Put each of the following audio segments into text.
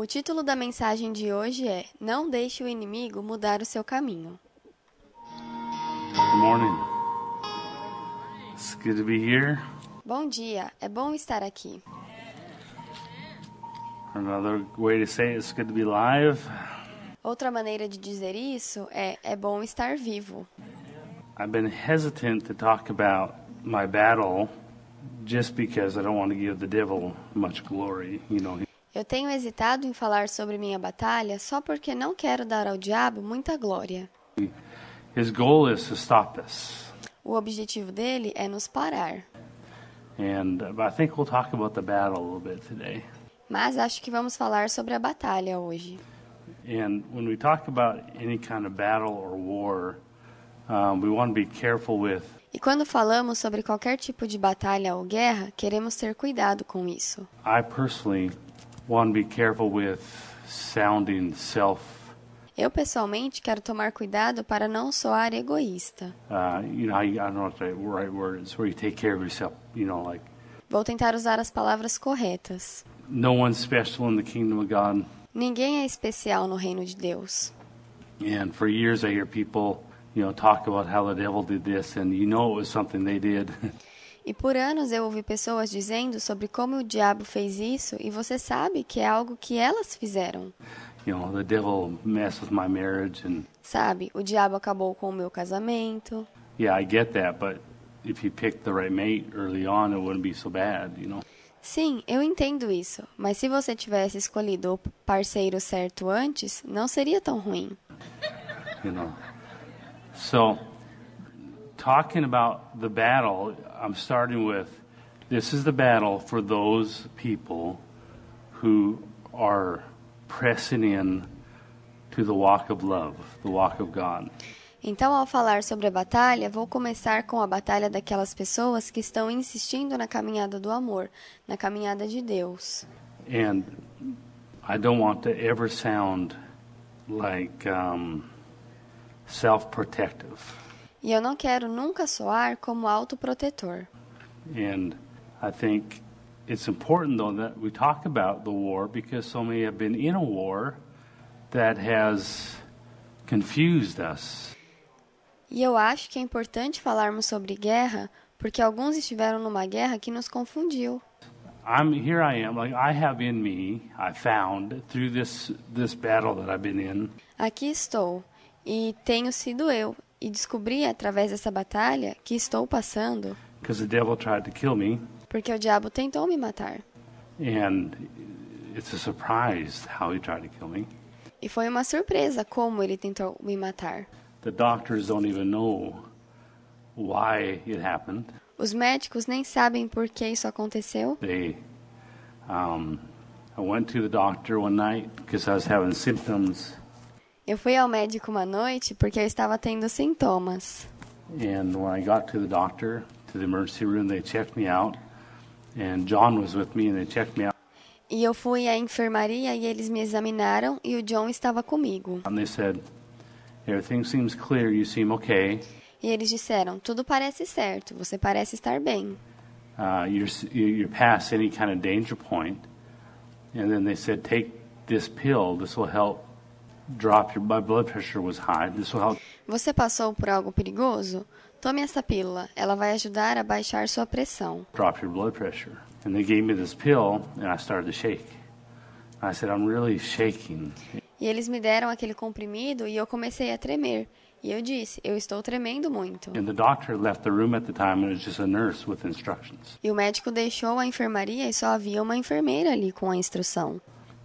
O título da mensagem de hoje é Não deixe o inimigo mudar o seu caminho. Good morning. It's good to be here. Bom dia, é bom estar aqui. Another way to say it, it's good to be live. Outra maneira de dizer isso é é bom estar vivo. I've been hesitant to talk about my battle just because I don't want to give the devil much glory. You know, Eu tenho hesitado em falar sobre minha batalha só porque não quero dar ao diabo muita glória. his goal is to stop. O objetivo dele é nos parar. And uh, I think we'll talk about the battle a little bit today. Mas acho que vamos falar sobre a batalha hoje. And when we talk about any kind of battle or war, um, we want to be careful with E quando falamos sobre qualquer tipo de batalha ou guerra, queremos ter cuidado com isso. I personally to be careful with sounding self, Eu pessoalmente quero tomar cuidado para não soar egoísta. you know, I, I don't know what the right word is, where you take care of yourself, you know, like Vou tentar usar as palavras corretas. no one's special in the kingdom of God. Ninguém é especial no reino de Deus. And for years I hear people, you know, talk about how the devil did this, and you know it was something they did. E por anos eu ouvi pessoas dizendo sobre como o diabo fez isso e você sabe que é algo que elas fizeram. you know, the devil messed with my marriage, and Sabe, o diabo acabou com o meu casamento. yeah, I get that, but if you picked the right mate early on, it wouldn't be so bad, you know. Sim, eu entendo isso, mas se você tivesse escolhido o parceiro certo antes, não seria tão ruim. you know. So, talking about the battle, I'm starting with this is the battle for those people who are pressing in to the walk of love, the walk of God. Então, ao falar sobre a batalha, vou começar com a batalha daquelas pessoas que estão insistindo na caminhada do amor, na caminhada de Deus. And I don't want to ever sound like um, self protective. E eu não quero nunca soar como autoprotetor. And I think it's important, though, that we talk about the war because so many have been in a war that has confused us. E eu acho que é importante falarmos sobre guerra, porque alguns estiveram numa guerra que nos confundiu. I'm here. I am. Like I have in me. I found through this this battle that I've been in Aqui estou, e tenho sido eu, e descobri através dessa batalha que estou passando, because the devil tried to kill me, porque o diabo tentou me matar. and it's a surprise how he tried to kill me. E foi uma surpresa como ele tentou me matar. The doctors don't even know why it happened. Os médicos nem sabem por que isso aconteceu. They, um, I went to the doctor one night because I was having symptoms, Eu fui ao médico uma noite porque eu estava tendo sintomas. and when I got to the doctor, to the emergency room, they checked me out, and John was with me, and they checked me out, E eu fui à enfermaria e eles me examinaram e o John estava comigo. and they said, "Everything seems clear. You seem okay. E eles disseram: tudo parece certo, você parece estar bem. Uh, you're you're past any kind of danger point." And then they said, "Take this pill. This will help Você passou por algo perigoso? Tome essa pílula, ela vai ajudar a baixar sua pressão. drop your blood pressure. And they gave me this pill, and I started to shake. I said, I'm really shaking. E eles me deram aquele comprimido e eu comecei a tremer. E eu disse: eu estou tremendo muito. And the doctor left the room at the time, and it was just a nurse with instructions. E o médico deixou a enfermaria e só havia uma enfermeira ali com a instrução.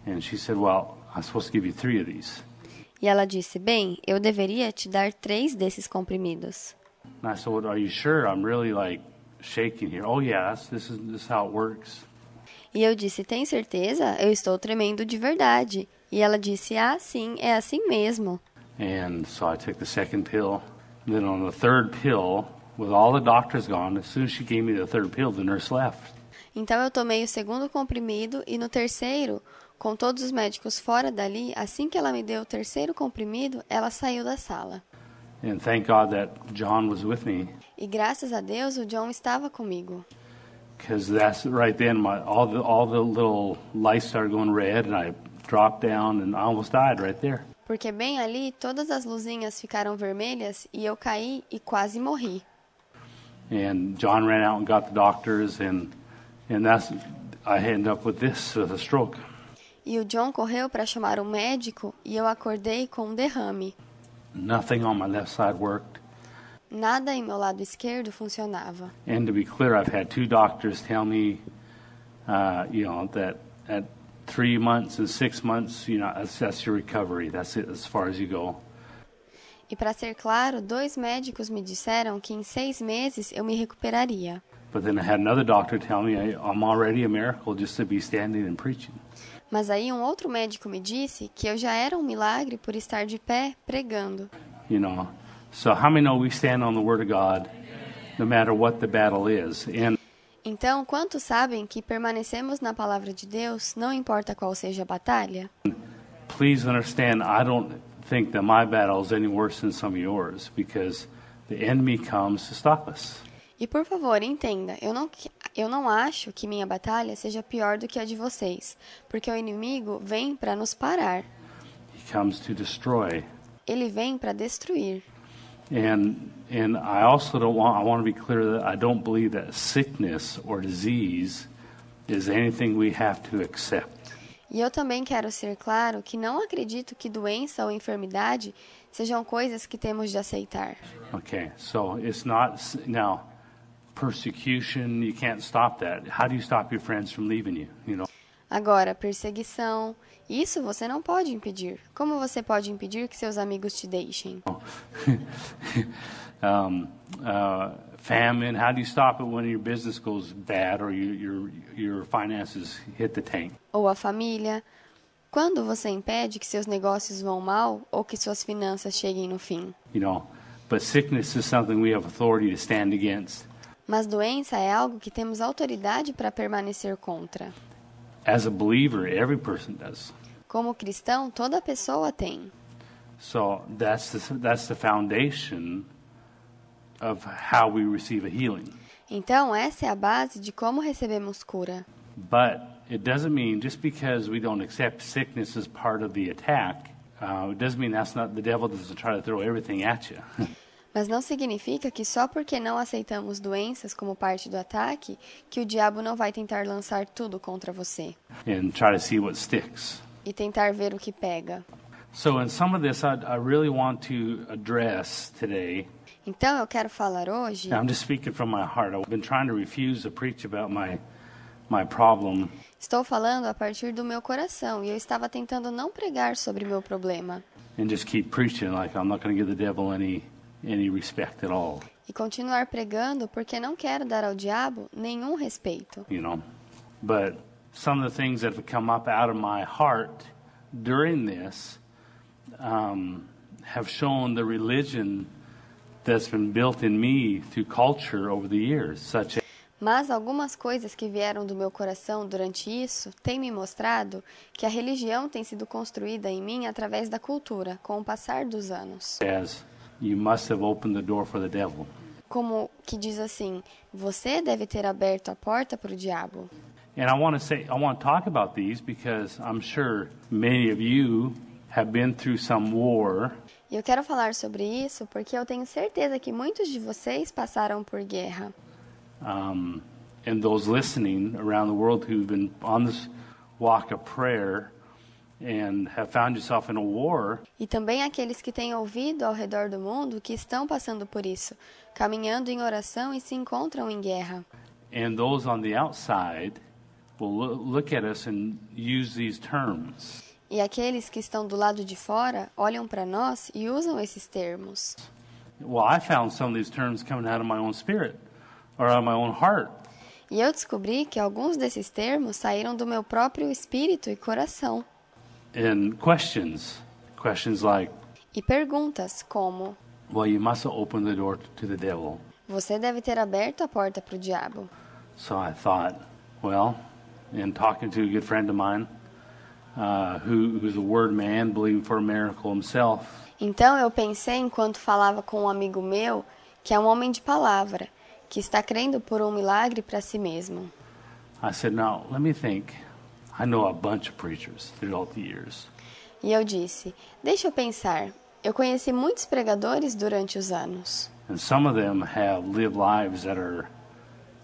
And she said, Well, I'm supposed to give you three of these. E ela disse: Bem, eu deveria te dar três desses comprimidos. And I said, Well, are you sure? I'm really like shaking here. Oh, yes, this is, this is how it works. E eu disse: Tem certeza? Eu estou tremendo de verdade. E ela disse: Ah, sim, é assim mesmo. And so I took the second pill. And then on the third pill, with all the doctors gone, as soon as she gave me the third pill, the nurse left. Então eu tomei o segundo comprimido e no terceiro, com todos os médicos fora dali, assim que ela me deu o terceiro comprimido, ela saiu da sala. And thank God that John was with me. E graças a Deus o John estava comigo. because that's right then my all the all the little lights started going red and I dropped down and I almost died right there. Porque bem ali todas as luzinhas ficaram vermelhas e eu caí e quase morri. And John ran out and got the doctors, and and that's I ended up with this with a stroke. E o John correu para chamar o médico e eu acordei com um derrame. Nothing on my left side worked. Nada em meu lado esquerdo funcionava. And to be clear, I've had two doctors tell me, uh, you know, that at three months and six months, you know, that's, that's your recovery. That's it as far as you go. E para ser claro, dois médicos me disseram que em seis meses eu me recuperaria. But then I had another doctor tell me I, I'm already a miracle just to be standing and preaching. Mas aí um outro médico me disse que eu já era um milagre por estar de pé pregando. You know, so how many know we stand on the Word of God, no matter what the battle is? And Então, quantos sabem que permanecemos na palavra de Deus, não importa qual seja a batalha? please understand, I don't think that my battle is any worse than some of yours because the enemy comes to stop us. E por favor, entenda, eu não, eu não acho que minha batalha seja pior do que a de vocês, porque o inimigo vem para nos parar. He comes to destroy. Ele vem para destruir. And and I also don't want I want to be clear that I don't believe that sickness or disease is anything we have to accept. E eu também quero ser claro que não acredito que doença ou enfermidade sejam coisas que temos de aceitar. Okay, so it's not now persecution. You can't stop that. How do you stop your friends from leaving you? You know, Agora, perseguição, isso você não pode impedir. Como você pode impedir que seus amigos te deixem? um, uh, famine. How do you stop it when your business goes bad or you, your your finances hit the tank? Ou a família? Quando você impede que seus negócios vão mal ou que suas finanças cheguem no fim? You know, but sickness is something we have authority to stand against. Mas doença é algo que temos autoridade para permanecer contra. As a believer, every person does. Como cristão, toda pessoa tem. So that's the, that's the foundation of how we receive a healing. Então, essa é a base de como recebemos cura. But it doesn't mean just because we don't accept sickness as part of the attack, uh, it doesn't mean that's not the devil doesn't try to throw everything at you. Mas não significa que só porque não aceitamos doenças como parte do ataque, que o diabo não vai tentar lançar tudo contra você and try to see what sticks. e tentar ver o que pega. So, in some of this, I, I really want to address today. Então eu quero falar hoje, I'm just speaking from my heart. I've been trying to refuse to preach about my my problem, estou falando a partir do meu coração e eu estava tentando não pregar sobre meu problema and just keep preaching like I'm not going to give the devil any any respect at all. e continuar pregando porque não quero dar ao diabo nenhum respeito. You know, but some of the things that have come up out of my heart during this um, have shown the religion that's been built in me through culture over the years, such as Mas algumas coisas que vieram do meu coração durante isso têm me mostrado que a religião tem sido construída em mim através da cultura, com o passar dos anos. as you must have opened the door for the devil. Como que diz assim: você deve ter aberto a porta para o diabo. And I want to say, I want to talk about these because I'm sure many of you have been through some war E eu quero falar sobre isso porque eu tenho certeza que muitos de vocês passaram por guerra. um, and those listening around the world who've been on this walk of prayer E também aqueles que têm ouvido ao redor do mundo que estão passando por isso, caminhando em oração e se encontram em guerra. and those on the outside will loo- look at us and use these terms. E aqueles que estão do lado de fora olham para nós e usam esses termos. Well, I found some of these terms coming out of my own spirit or out of my own heart. E eu descobri que alguns desses termos saíram do meu próprio espírito e coração. And questions, questions like, E perguntas como: well, you must open the door to the devil. Você deve ter aberto a porta para o diabo. So I thought, well, in talking to a good friend of mine, uh, who, who's a word man, believing for a miracle himself, Então eu pensei enquanto falava com um amigo meu, que é um homem de palavra, que está crendo por um milagre para si mesmo. I said, now let me think. I know a bunch of preachers throughout the years. E eu disse: Deixa eu pensar. Eu conheci muitos pregadores durante os anos. And some of them have lived lives that are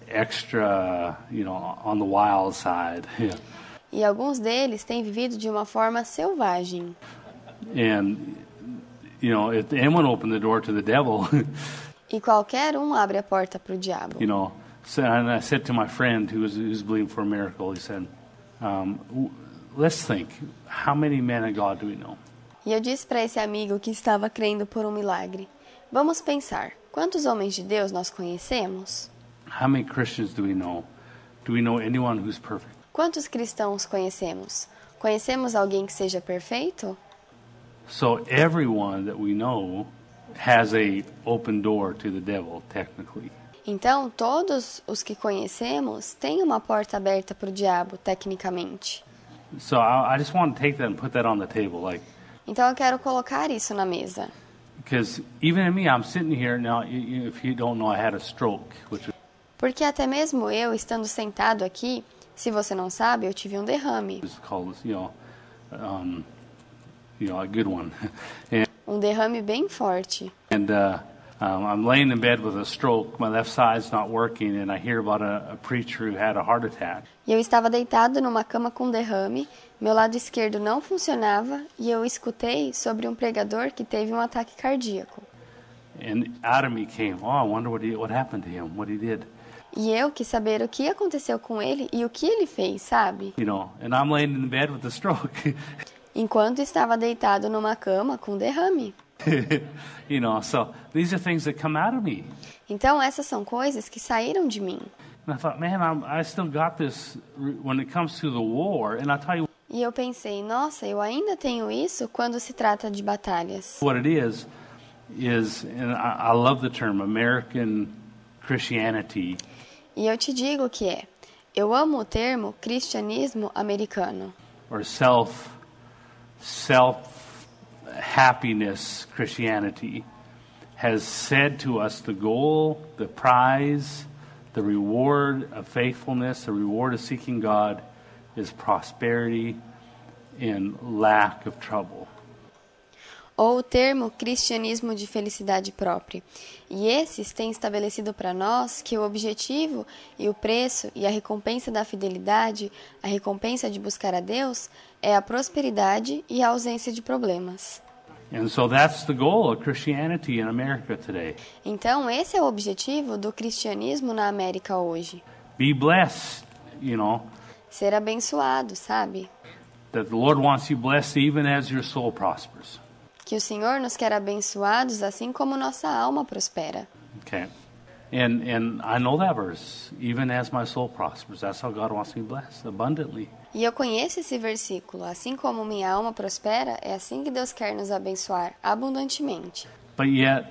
extra, you know, on the wild side. Yeah. E alguns deles têm vivido de uma forma selvagem. And, you know, if anyone opened the door to the devil, E qualquer um abre a porta para o diabo. you know, so, and I said to my friend who was who's believing for a miracle, he said, um, let's think, how many men of God do we know? E eu disse para esse amigo que estava crendo por um milagre: Vamos pensar, quantos homens de Deus nós conhecemos? How many Christians do we know? Do we know anyone who's perfect? Quantos cristãos conhecemos? Conhecemos alguém que seja perfeito? So everyone that we know has a open door to the devil, technically. Então, todos os que conhecemos têm uma porta aberta para o diabo, tecnicamente. So I, I just want to take that and put that on the table, like, Então, eu quero colocar isso na mesa. because even in me, I'm sitting here now. You, you, if you don't know, I had a stroke, which Porque até mesmo eu, estando sentado aqui, se você não sabe, eu tive um derrame. is called, you know, um, you know, a good one. and Um derrame bem forte. and uh, um, I'm laying in bed with a stroke. My left side's not working, and I hear about a, a preacher who had a heart attack. E eu estava deitado numa cama com derrame, meu lado esquerdo não funcionava e eu escutei sobre um pregador que teve um ataque cardíaco. And out of me came, oh, I wonder what he, what happened to him, what he did. E eu quis saber o que aconteceu com ele e o que ele fez, sabe? You know, and I'm laying in bed with a stroke. Enquanto estava deitado numa cama com derrame. you know, so these are things that come out of me. Então essas são coisas que saíram de mim. And I thought, man, I'm, I still got this when it comes to the war. And I'll tell you E eu pensei, nossa, eu ainda tenho isso quando se trata de batalhas. what it is, is, and I, I love the term American Christianity, E eu te digo que é. Eu amo o termo cristianismo americano. or self, self happiness Christianity, has said to us the goal, the prize, the reward of faithfulness, the reward of seeking God is prosperity and lack of trouble. ou o termo cristianismo de felicidade própria. E esses têm estabelecido para nós que o objetivo e o preço e a recompensa da fidelidade, a recompensa de buscar a Deus, é a prosperidade e a ausência de problemas. And so that's the goal of Christianity in America today. Então, esse é o objetivo do cristianismo na América hoje. Be blessed, you know, Ser abençoado, sabe? that the Lord wants you blessed even as your soul prospers. Que o Senhor nos quer abençoados assim como nossa alma prospera. Okay. And and I know that verse, even as my soul prospers. That's how God wants me blessed abundantly. E eu conheço esse versículo. Assim como minha alma prospera, é assim que Deus quer nos abençoar abundantemente. But yet,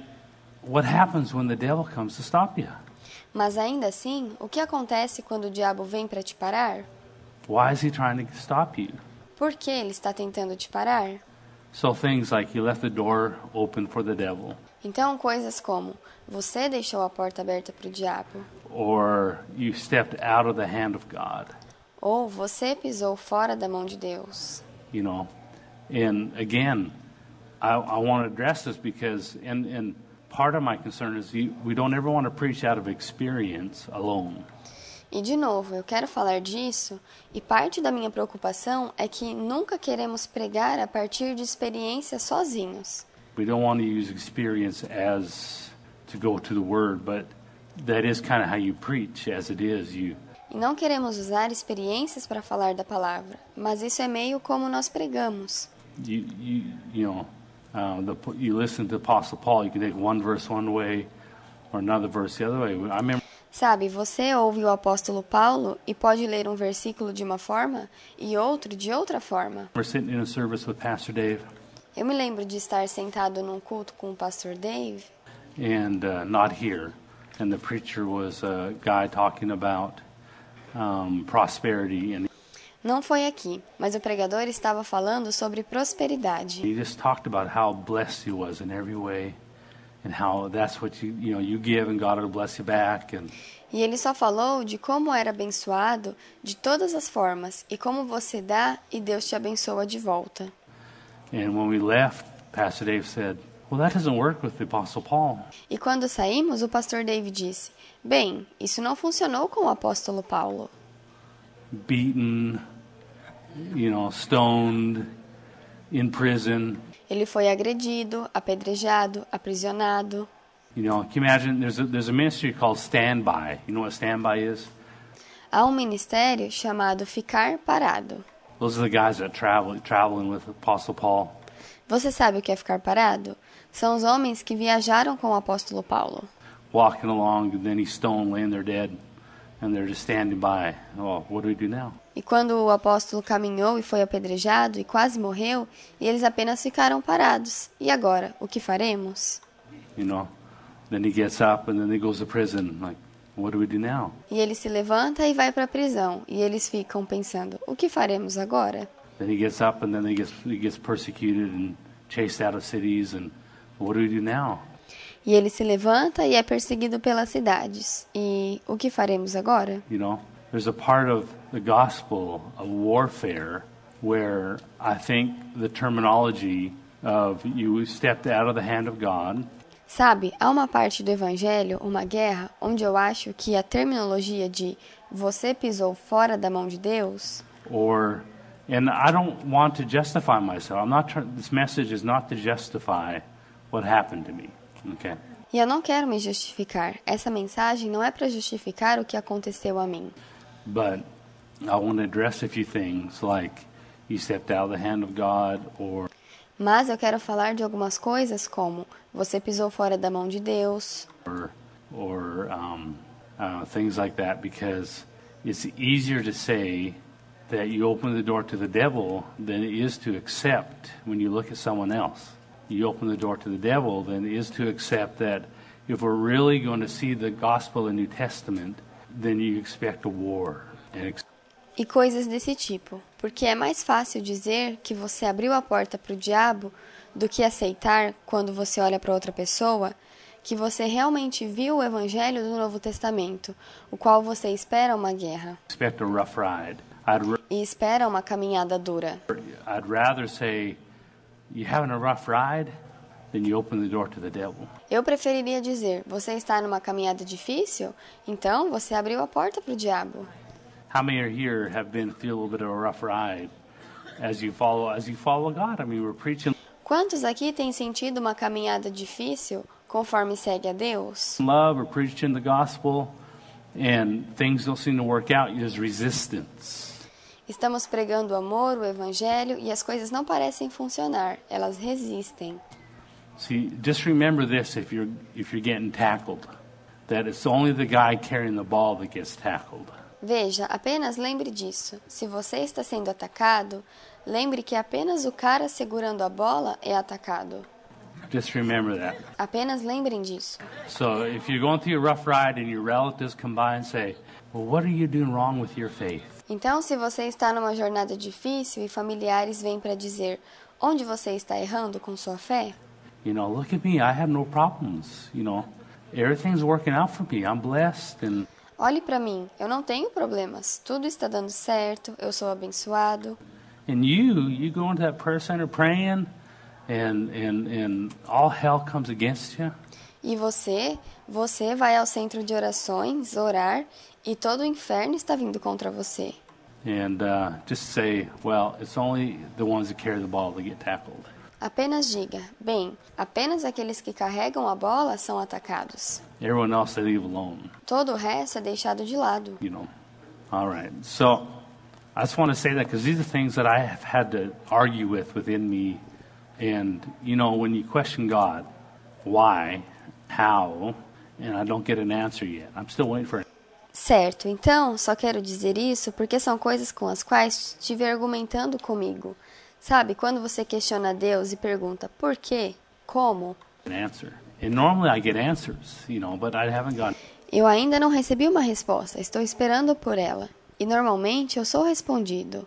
what happens when the devil comes to stop you? Mas ainda assim, o que acontece quando o diabo vem para te parar? Why is he trying to stop you? Por que ele está tentando te parar? So things like you left the door open for the devil, Então, coisas como você deixou a porta aberta para o diabo, or you stepped out of the hand of God. Ou você pisou fora da mão de Deus. you know. And again, I, I want to address this because, and, and part of my concern is you, we don't ever want to preach out of experience alone. E de novo, eu quero falar disso, e parte da minha preocupação é que nunca queremos pregar a partir de experiências sozinhos. We don't want to use experience as to go to the word, but that is kind of how you preach, as it is. You, E não queremos usar experiências para falar da palavra, mas isso é meio como nós pregamos. you, you, you know, uh, the, you listen to Apostle Paul. You can take one verse one way, or another verse the other way. I remember Sabe, você ouve o apóstolo Paulo e pode ler um versículo de uma forma e outro de outra forma. we're sitting in a service with Pastor Dave, Eu me lembro de estar sentado num culto com o pastor Dave and uh, not here. And the preacher was a guy talking about um, prosperity, and Não foi aqui, mas o pregador estava falando sobre prosperidade. he just talked about how blessed he was in every way, and how that's what you you know you give and God will bless you back and E ele só falou de como era abençoado de todas as formas e como você dá e Deus te abençoa de volta. and when we left, Pastor Dave said, "Well, that doesn't work with the Apostle Paul." E quando saímos, o pastor Dave disse: Bem, isso não funcionou com o apóstolo Paulo. Beaten, you know, stoned, in prison. Ele foi agredido, apedrejado, aprisionado. You know, can you imagine? There's a, there's a ministry called Standby. You know what Standby is? Há um ministério chamado Ficar Parado. Those are the guys that travel traveling with Apostle Paul. Você sabe o que é ficar parado? São os homens que viajaram com o apóstolo Paulo. Walking along, and then he's stoned, laying there dead, and they're just standing by. Oh, what do we do now? E quando o apóstolo caminhou e foi apedrejado e quase morreu, e eles apenas ficaram parados. E agora, o que faremos? You know, then he gets up, and then he goes to prison. Like, what do we do now? E ele se levanta e vai para a prisão, e eles ficam pensando: o que faremos agora? Then he gets up, and then he gets he gets persecuted and chased out of cities, and what do we do now? E ele se levanta e é perseguido pelas cidades. E o que faremos agora? You know, there's a part of the gospel of warfare where I think the terminology of you stepped out of the hand of God Sabe, há uma parte do evangelho, uma guerra, onde eu acho que a terminologia de você pisou fora da mão de Deus, or and I don't want to justify myself. I'm not this message is not to justify what happened to me. Okay? e eu não quero me justificar. Essa mensagem não é para justificar o que aconteceu a mim. But I want to address a few things like you stepped out of the hand of God or Mas eu quero falar de algumas coisas como você pisou fora da mão de Deus, or or um, uh, things like that because it's easier to say that you open the door to the devil than it is to accept when you look at someone else. You open the door to the devil than it is to accept that if we're really going to see the gospel in New Testament, then you expect a war. E coisas desse tipo, porque é mais fácil dizer que você abriu a porta para o diabo do que aceitar, quando você olha para outra pessoa, que você realmente viu o evangelho do Novo Testamento, o qual você espera uma guerra e espera uma caminhada dura. I'd rather say, you having a rough ride, than you open the door to the devil. Eu preferiria dizer: você está numa caminhada difícil? Então você abriu a porta para o diabo. How many are here have been through a little bit of a rough ride as you follow as you follow God? I mean, we're preaching Quantos aqui têm sentido uma caminhada difícil conforme segue a Deus? love, we're preaching the gospel, and things don't seem to work out. There's resistance. Estamos pregando o amor, o evangelho e as coisas não parecem funcionar, elas resistem. See, just remember this: if you're if you're getting tackled, that it's only the guy carrying the ball that gets tackled. Veja, apenas lembre disso. Se você está sendo atacado, lembre que apenas o cara segurando a bola é atacado. Just remember that. Apenas lembrem disso. So if you're going through a rough ride and your relatives come by and say, "Well, what are you doing wrong with your faith?" Então, se você está numa jornada difícil e familiares vêm para dizer onde você está errando com sua fé, You know, look at me. I have no problems. You know, everything's working out for me. I'm blessed, and olhe para mim, eu não tenho problemas, tudo está dando certo, eu sou abençoado. and you you go into that prayer center praying, and and and all hell comes against you. E você, você vai ao centro de orações orar e todo o inferno está vindo contra você. And uh, just say, well, it's only the ones that carry the ball that get tackled. Apenas diga: bem, apenas aqueles que carregam a bola são atacados. Everyone else they leave alone. Todo o resto é deixado de lado. You know. All right. So I just want to say that because these are things that I have had to argue with within me, and you know, when you question God, why, how, and I don't get an answer yet. I'm still waiting for. Certo, então só quero dizer isso porque são coisas com as quais estive argumentando comigo. Sabe, quando você questiona Deus e pergunta por quê, como, eu ainda não recebi uma resposta, estou esperando por ela. E normalmente eu sou respondido.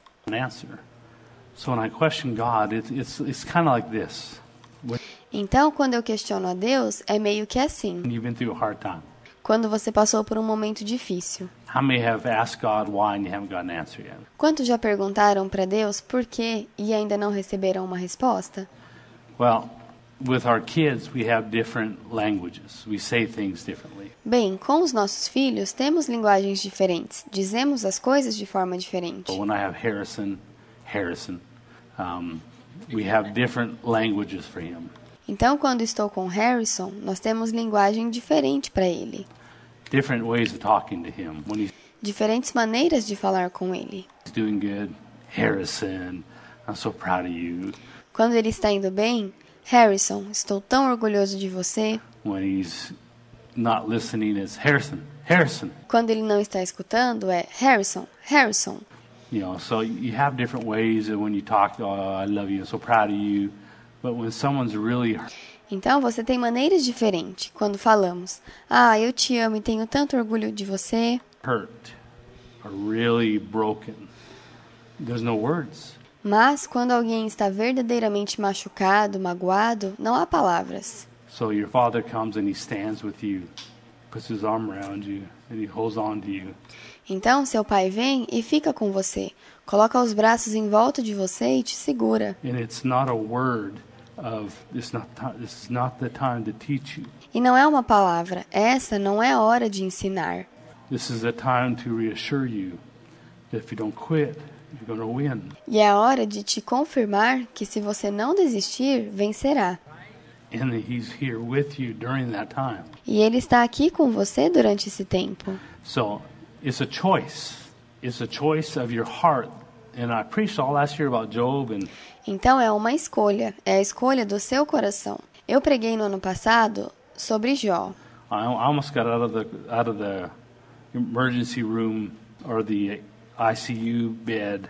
Então, quando eu questiono a Deus, é meio que assim. You've been through a hard time. Quando você passou por um momento difícil. How many have asked God why and you haven't got an answer yet? Quantos já perguntaram para Deus por quê e ainda não receberam uma resposta? Well, with our kids, we have different languages. We say things differently. Bem, com os nossos filhos temos linguagens diferentes, dizemos as coisas de forma diferente. But when I have Harrison, Harrison, um, we have different languages for him. Então, quando estou com Harrison, nós temos linguagem diferente para ele, Different ways of talking to him. When he's diferentes maneiras de falar com ele. doing good, Harrison, I'm so proud of you. Quando ele está indo bem, Harrison, estou tão orgulhoso de você. When he's not listening, it's Harrison, Harrison. Quando ele não está escutando, é Harrison, Harrison. You know, so you have different ways of when you talk, oh, I love you, I'm so proud of you. But when someone's really Então você tem maneiras diferentes quando falamos: Ah, eu te amo e tenho tanto orgulho de você. hurt really broken, there's no words. Mas quando alguém está verdadeiramente machucado, magoado, não há palavras. So your father comes and he stands with you, puts his arm around you, and he holds on to you. Então seu pai vem e fica com você, coloca os braços em volta de você e te segura. And it's not a word of this not ti- this is not the time to teach you. E não é uma palavra, essa não é a hora de ensinar. This is a time to reassure you that if you don't quit, you're going to win. E é a hora de te confirmar que se você não desistir, vencerá. And that he's here with you during that time. E ele está aqui com você durante esse tempo. So it's a choice. It's a choice of your heart. And I preached all last year about Job and Então é uma escolha, é a escolha do seu coração. Eu preguei no ano passado sobre Jó. I almost got out of the out of the emergency room or the ICU bed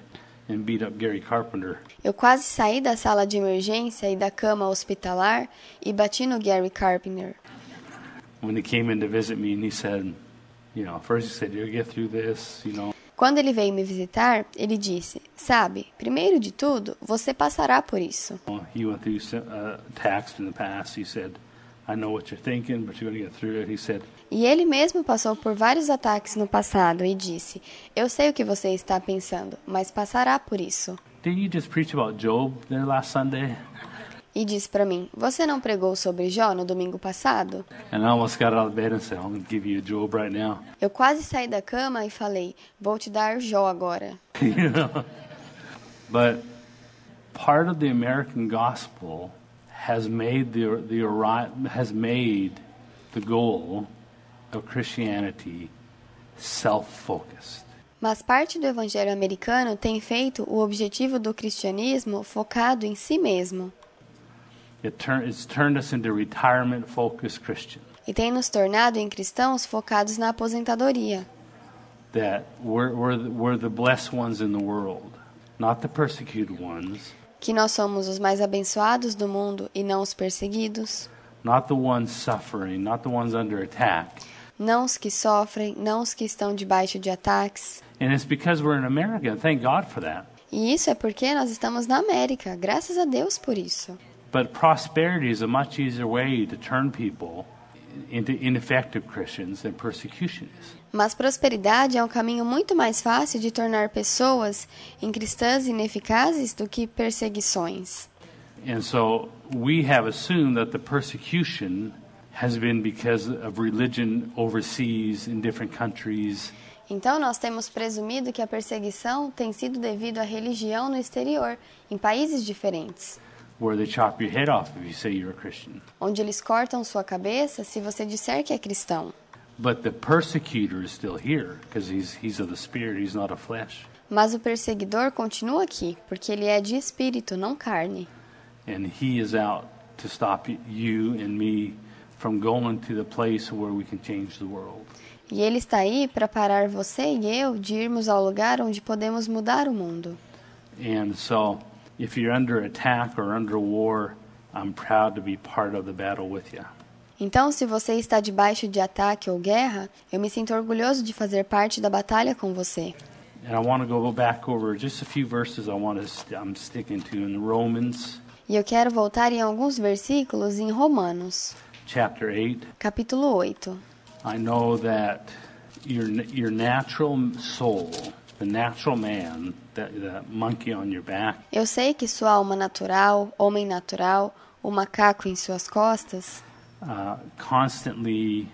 and beat up Gary Carpenter. Eu quase saí da sala de emergência e da cama hospitalar e bati no Gary Carpenter. When he came in to visit me and he said, you know, first he said, You'll get through this, you know. Quando ele veio me visitar, ele disse: Sabe, primeiro de tudo, você passará por isso. He went through some, uh, attacks in the past. He said, I know what you're thinking, but you're going to get through it. He said, E ele mesmo passou por vários ataques no passado e disse: Eu sei o que você está pensando, mas passará por isso. Didn't you just preach about Job there last Sunday? E disse para mim: Você não pregou sobre Jó no domingo passado? And I almost got out of bed and said, I'm going to give you a Job right now. Eu quase saí da cama e falei: Vou te dar Jó agora. you know? But part of the American gospel has made the, the arri- has made the goal of Christianity self-focused. Mas parte do evangelho americano tem feito o objetivo do cristianismo focado em si mesmo e tem nos tornado em cristãos focados na aposentadoria. That we're, we're, the, we're the blessed ones in the world, not the persecuted ones, Que nós somos os mais abençoados do mundo e não os perseguidos, not the ones suffering, not the ones under attack. não os que sofrem, não os que estão debaixo de ataques. And it's because we're in America, thank God for that. E isso é porque nós estamos na América, graças a Deus por isso. But prosperity is a much easier way to turn people into ineffective Christians than persecution is. Mas prosperidade é um caminho muito mais fácil de tornar pessoas em cristãs ineficazes do que perseguições. And so we have assumed that the persecution has been because of religion overseas in different countries. Então nós temos presumido que a perseguição tem sido devido à religião no exterior, em países diferentes, Where they chop your head off if you say you're a Christian. onde eles cortam sua cabeça se você disser que é cristão. But the persecutor is still here because he's, he's of the spirit, he's not of flesh. Mas o perseguidor continua aqui, porque ele é de espírito, não carne. And he is out to stop you and me from going to the place where we can change the world. E ele está aí para parar você e eu de irmos ao lugar onde podemos mudar o mundo. And so, if you're under attack or under war, I'm proud to be part of the battle with you. Então, se você está debaixo de ataque ou guerra, eu me sinto orgulhoso de fazer parte da batalha com você. And I want to go back over just a few verses I want to I'm sticking to in Romans. E eu quero voltar em alguns versículos em Romanos, chapter 8. capítulo 8. I know that your your natural soul, the natural man, that the monkey on your back, Eu sei que sua alma natural, homem natural, o macaco em suas costas, uh, constantly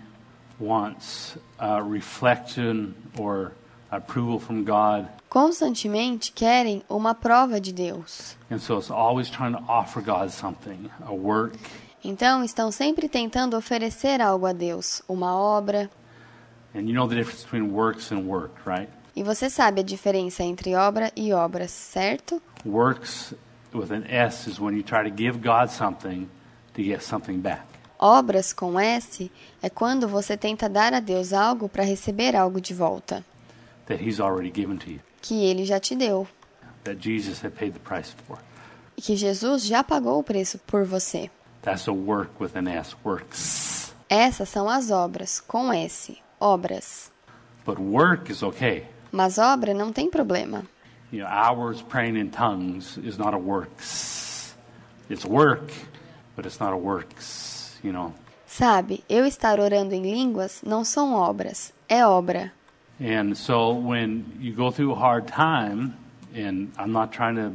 wants uh, reflection or approval from God, constantemente querem uma prova de Deus. and so it's always trying to offer God something, a work, Então estão sempre tentando oferecer algo a Deus, uma obra. and you know the difference between works and work, right? E você sabe a diferença entre obra e obras, certo? Works with an S is when you try to give God something to get something back. Obras com S é quando você tenta dar a Deus algo para receber algo de volta, that he's already given to you, que ele já te deu, that Jesus had paid the price for. e que Jesus já pagou o preço por você. That's a work with an S, works. Essas são as obras com S, obras. But work is okay. Mas obra não tem problema. You know, hours praying in tongues is not a works. It's work, but it's not a works, you know. Sabe, eu estar orando em línguas não são obras, é obra. And so when you go through a hard time, and I'm not trying to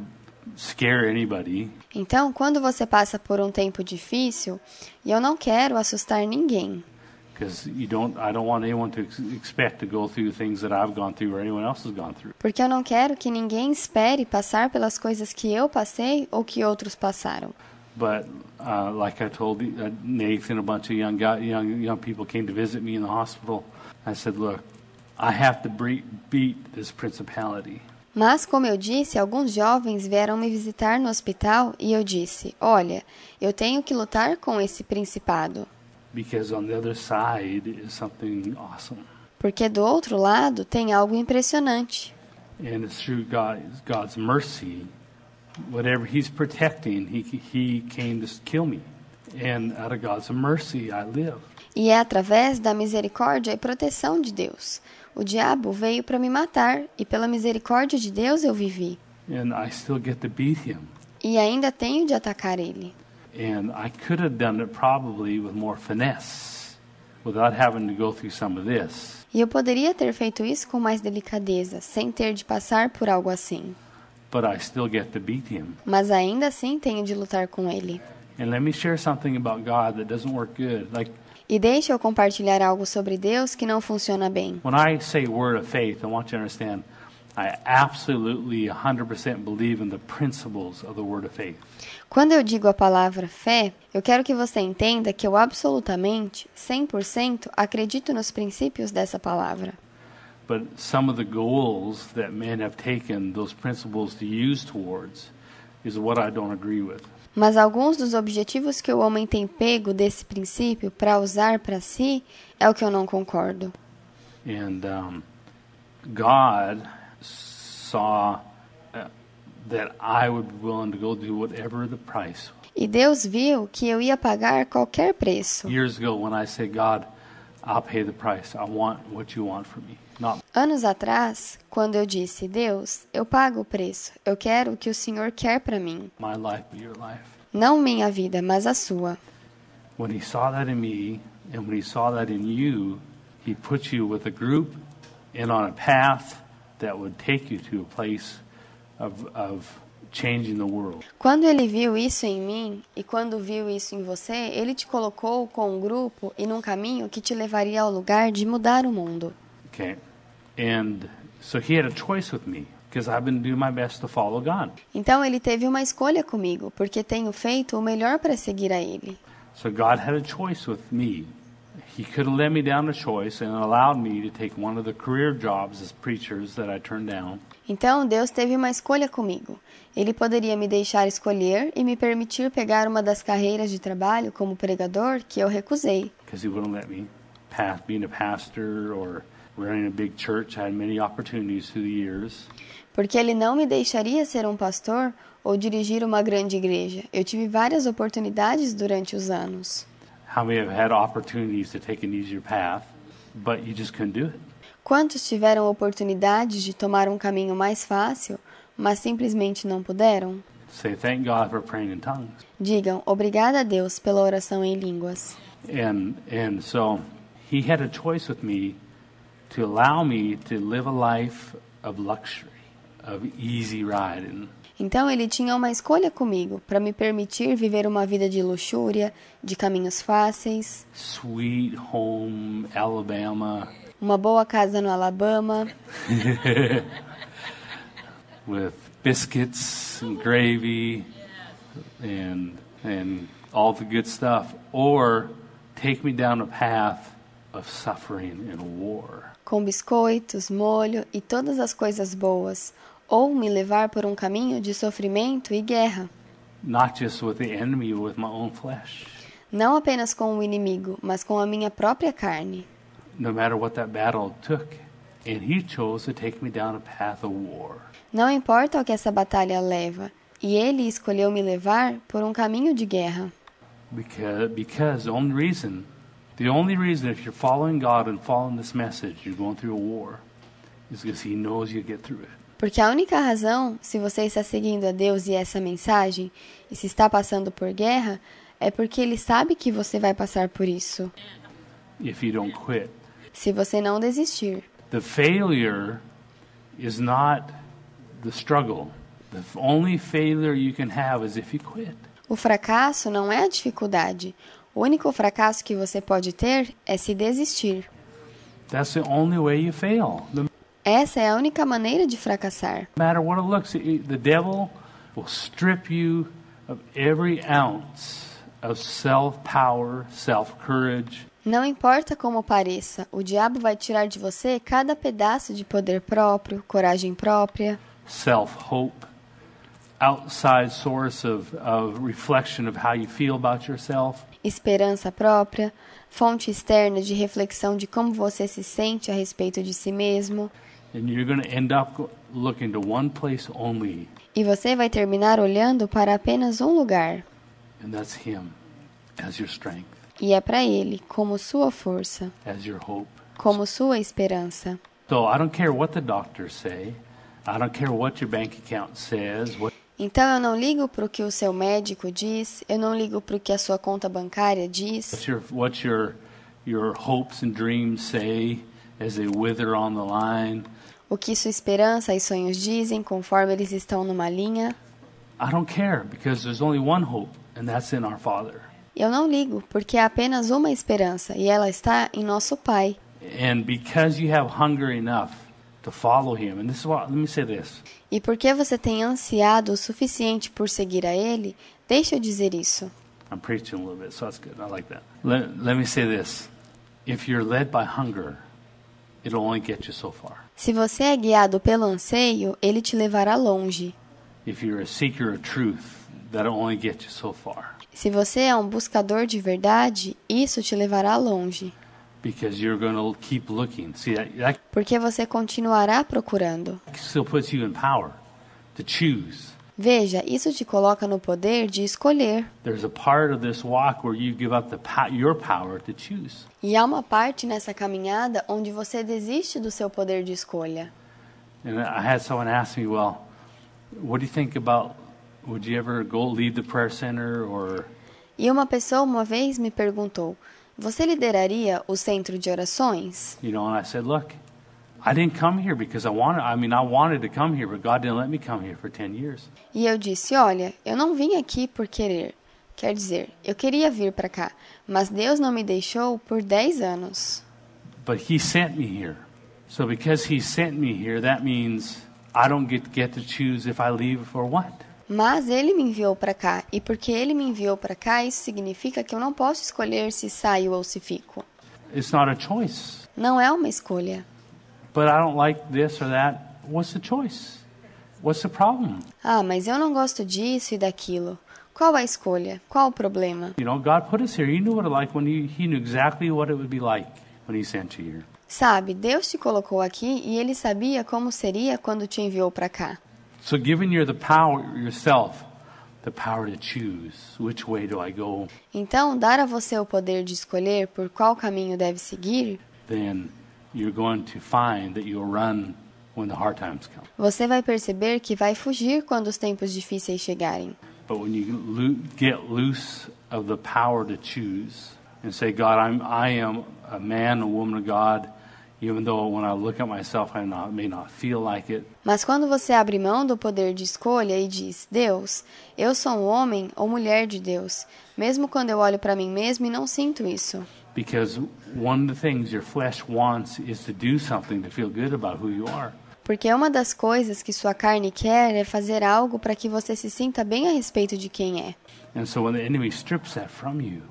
scare anybody, Então, quando você passa por um tempo difícil, e eu não quero assustar ninguém, because you don't, I don't want anyone to ex- expect to go through things that I've gone through or anyone else has gone through. porque eu não quero que ninguém espere passar pelas coisas que eu passei ou que outros passaram. But uh, like I told uh, Nathan, a bunch of young guy, young young people came to visit me in the hospital. I said, "Look, I have to beat this principality. Mas, como eu disse, alguns jovens vieram me visitar no hospital e eu disse: Olha, eu tenho que lutar com esse principado, Because on the other side is something awesome, porque do outro lado tem algo impressionante. and it's through God's, God's mercy, whatever He's protecting, He He came to kill me, and out of God's mercy, I live. E é através da misericórdia e proteção de Deus. O diabo veio para me matar e pela misericórdia de Deus eu vivi. And I still get to beat him. E ainda tenho de atacar ele. And I could have done it probably with more finesse, without having to go through some of this. E eu poderia ter feito isso com mais delicadeza, sem ter de passar por algo assim. But I still get to beat him. Mas ainda assim tenho de lutar com ele. And let me share something about God that doesn't work good. Like E deixe eu compartilhar algo sobre Deus que não funciona bem. when I say word of faith, I want you to understand I absolutely 100% believe in the principles of the word of faith. Quando eu digo a palavra fé, eu quero que você entenda que eu absolutamente, 100%, acredito nos princípios dessa palavra. But some of the goals that men have taken those principles to use towards is what I don't agree with. Mas alguns dos objetivos que o homem tem pego desse princípio para usar para si é o que eu não concordo. And um, God saw that I would be willing to go do whatever the price. E Deus viu que eu ia pagar qualquer preço. Years ago, when I said, God, I'll pay the price. I want what you want from me. Not Anos atrás, quando eu disse: Deus, eu pago o preço, eu quero o que o Senhor quer para mim. my life, but your life. Não minha vida, mas a sua. When He saw that in me, and when He saw that in you, He put you with a group and on a path that would take you to a place of, of. Quando ele viu isso em mim e quando viu isso em você, ele te colocou com um grupo e num caminho que te levaria ao lugar de mudar o mundo. Okay. And so he had a choice with me. Então ele teve uma escolha comigo, porque tenho feito o melhor para seguir a ele. So God had a choice with me. He could have led me down a choice and allowed me to take one of the career jobs as preachers that I turned down. Então Deus teve uma escolha comigo. Ele poderia me deixar escolher e me permitir pegar uma das carreiras de trabalho como pregador que eu recusei. because he wouldn't let me. Path, being a pastor or running a big church, I had many opportunities through the years. Porque ele não me deixaria ser um pastor ou dirigir uma grande igreja. Eu tive várias oportunidades durante os anos. How many have had opportunities to take an easier path, but you just couldn't do it? Quantos tiveram oportunidades de tomar um caminho mais fácil, mas simplesmente não puderam? Say thank God for praying in tongues. Digam obrigada a Deus pela oração em línguas. And and so he had a choice with me to allow me to live a life of luxury, of easy riding. Então ele tinha uma escolha comigo para me permitir viver uma vida de luxúria, de caminhos fáceis, Sweet home Alabama uma boa casa no Alabama, with biscuits and gravy and and all the good stuff or take me down a path of suffering and war. com biscoitos, molho e todas as coisas boas, ou me levar por um caminho de sofrimento e guerra, Not just with the enemy, with my own flesh. não apenas com o inimigo, mas com a minha própria carne. No matter what that battle took. And he chose to take me down a path of war. Não importa o que essa batalha leva, e ele escolheu me levar por um caminho de guerra. Because, because the only reason, the only reason if you're following God and following this message, you're going through a war, is because He knows you get through it. Porque a única razão, se você está seguindo a Deus e essa mensagem, e se está passando por guerra, é porque ele sabe que você vai passar por isso, If you don't quit, se você não desistir. the failure is not the struggle. The only failure you can have is if you quit. O fracasso não é a dificuldade. O único fracasso que você pode ter é se desistir. That's the only way you fail. No Essa é a única maneira de fracassar. matter what it looks, the devil will strip you of every ounce of self power, self courage, Não importa como pareça, o diabo vai tirar de você cada pedaço de poder próprio, coragem própria, self hope, outside source of, of reflection of how you feel about yourself. esperança própria, fonte externa de reflexão de como você se sente a respeito de si mesmo, And you're going to end up looking to one place only, e você vai terminar olhando para apenas um lugar, and that's Him as your strength, e é para ele como sua força, as your hope. como sua esperança. So I don't care what the doctors say. I don't care what your bank account says. What Então eu não ligo para o que o seu médico diz, eu não ligo para o que a sua conta bancária diz, what's your what your your hopes and dreams say as they wither on the line. o que sua esperança e sonhos dizem conforme eles estão numa linha. I don't care because there's only one hope, and that's in our Father. Eu não ligo, porque há apenas uma esperança e ela está em nosso Pai. And because you have hunger enough to follow Him, and this is what let me say this. E porque você tem ansiado o suficiente por seguir a Ele, deixa eu dizer isso. I'm preaching a little bit, so that's good. I like that. Let, let me say this. If you're led by hunger, it'll only get you so far. Se você é guiado pelo anseio, ele te levará longe. If you're a seeker of truth, that'll only get you so far. Se você é um buscador de verdade, isso te levará longe. Because you're going to keep looking. See, that, that Porque você continuará procurando. still puts you in power to choose. Veja, isso te coloca no poder de escolher. E há uma parte nessa caminhada onde você desiste do seu poder de escolha. And I had someone ask me, well, what do you think about, would you ever go lead the prayer center or E uma pessoa uma vez me perguntou: Você lideraria o centro de orações? You know, and I said, look, I didn't come here because I wanted, I mean, I wanted to come here, but God didn't let me come here for 10 years. E eu disse: Olha, eu não vim aqui por querer. Quer dizer, eu queria vir para cá, mas Deus não me deixou por 10 anos. But He sent me here. So because He sent me here, that means I don't get, get to choose if I leave or what. Mas ele me enviou para cá, e porque ele me enviou para cá, isso significa que eu não posso escolher se saio ou se fico. It's not a choice. Não é uma escolha. But I don't like this or that. What's the choice? What's the problem? Ah, mas eu não gosto disso e daquilo. Qual a escolha? Qual o problema? You know, God put us here. He knew what it like when he, he knew exactly what it would be like when He sent you here. Sabe, Deus te colocou aqui e ele sabia como seria quando te enviou para cá. So, you the power yourself, the power to choose which way do I go, Então, dar a você o poder de escolher por qual caminho deve seguir, then you're going to find that you'll run when the hard times come. Você vai perceber que vai fugir quando os tempos difíceis chegarem. But when you lo- get loose of the power to choose and say, God, I'm, I am a man, a woman of God, even though when I look at myself, I not, may not feel like it, Mas quando você abre mão do poder de escolha e diz: Deus, eu sou um homem ou mulher de Deus, mesmo quando eu olho para mim mesmo e não sinto isso. because one of the things your flesh wants is to do something to feel good about who you are. Porque uma das coisas que sua carne quer é fazer algo para que você se sinta bem a respeito de quem é. And so when the enemy strips that from you,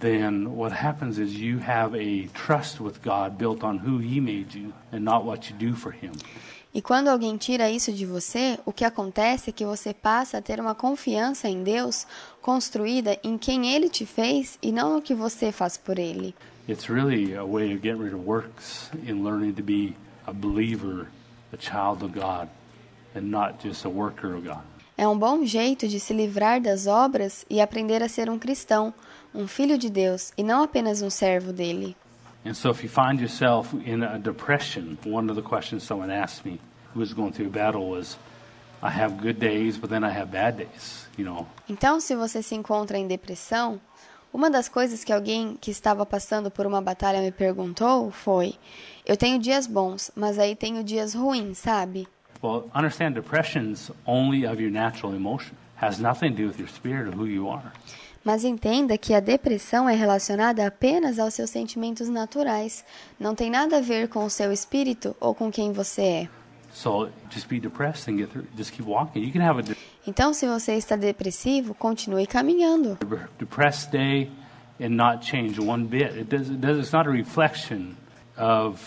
then what happens is you have a trust with God built on who He made you and not what you do for Him. E quando alguém tira isso de você, o que acontece é que você passa a ter uma confiança em Deus construída em quem Ele te fez e não no que você faz por Ele. It's really a way of getting rid of works in learning to be a believer, a child of God, and not just a worker of God. É um bom jeito de se livrar das obras e aprender a ser um cristão, um filho de Deus e não apenas um servo dele. And so if you find yourself in a depression, one of the questions someone asked me who was going through a battle was, I have good days, but then I have bad days, you know. Então, se você se encontra em depressão, uma das coisas que alguém que estava passando por uma batalha me perguntou foi: Eu tenho dias bons, mas aí tenho dias ruins, sabe? Well, understand depression's only of your natural emotion. Has nothing to do with your spirit or who you are. Mas entenda que a depressão é relacionada apenas aos seus sentimentos naturais, não tem nada a ver com o seu espírito ou com quem você é. So just be depressed and get through. Just keep walking. You can have a de- Então, se você está depressivo, continue caminhando. depressed day and not change one bit. It does, it does. It's not a reflection of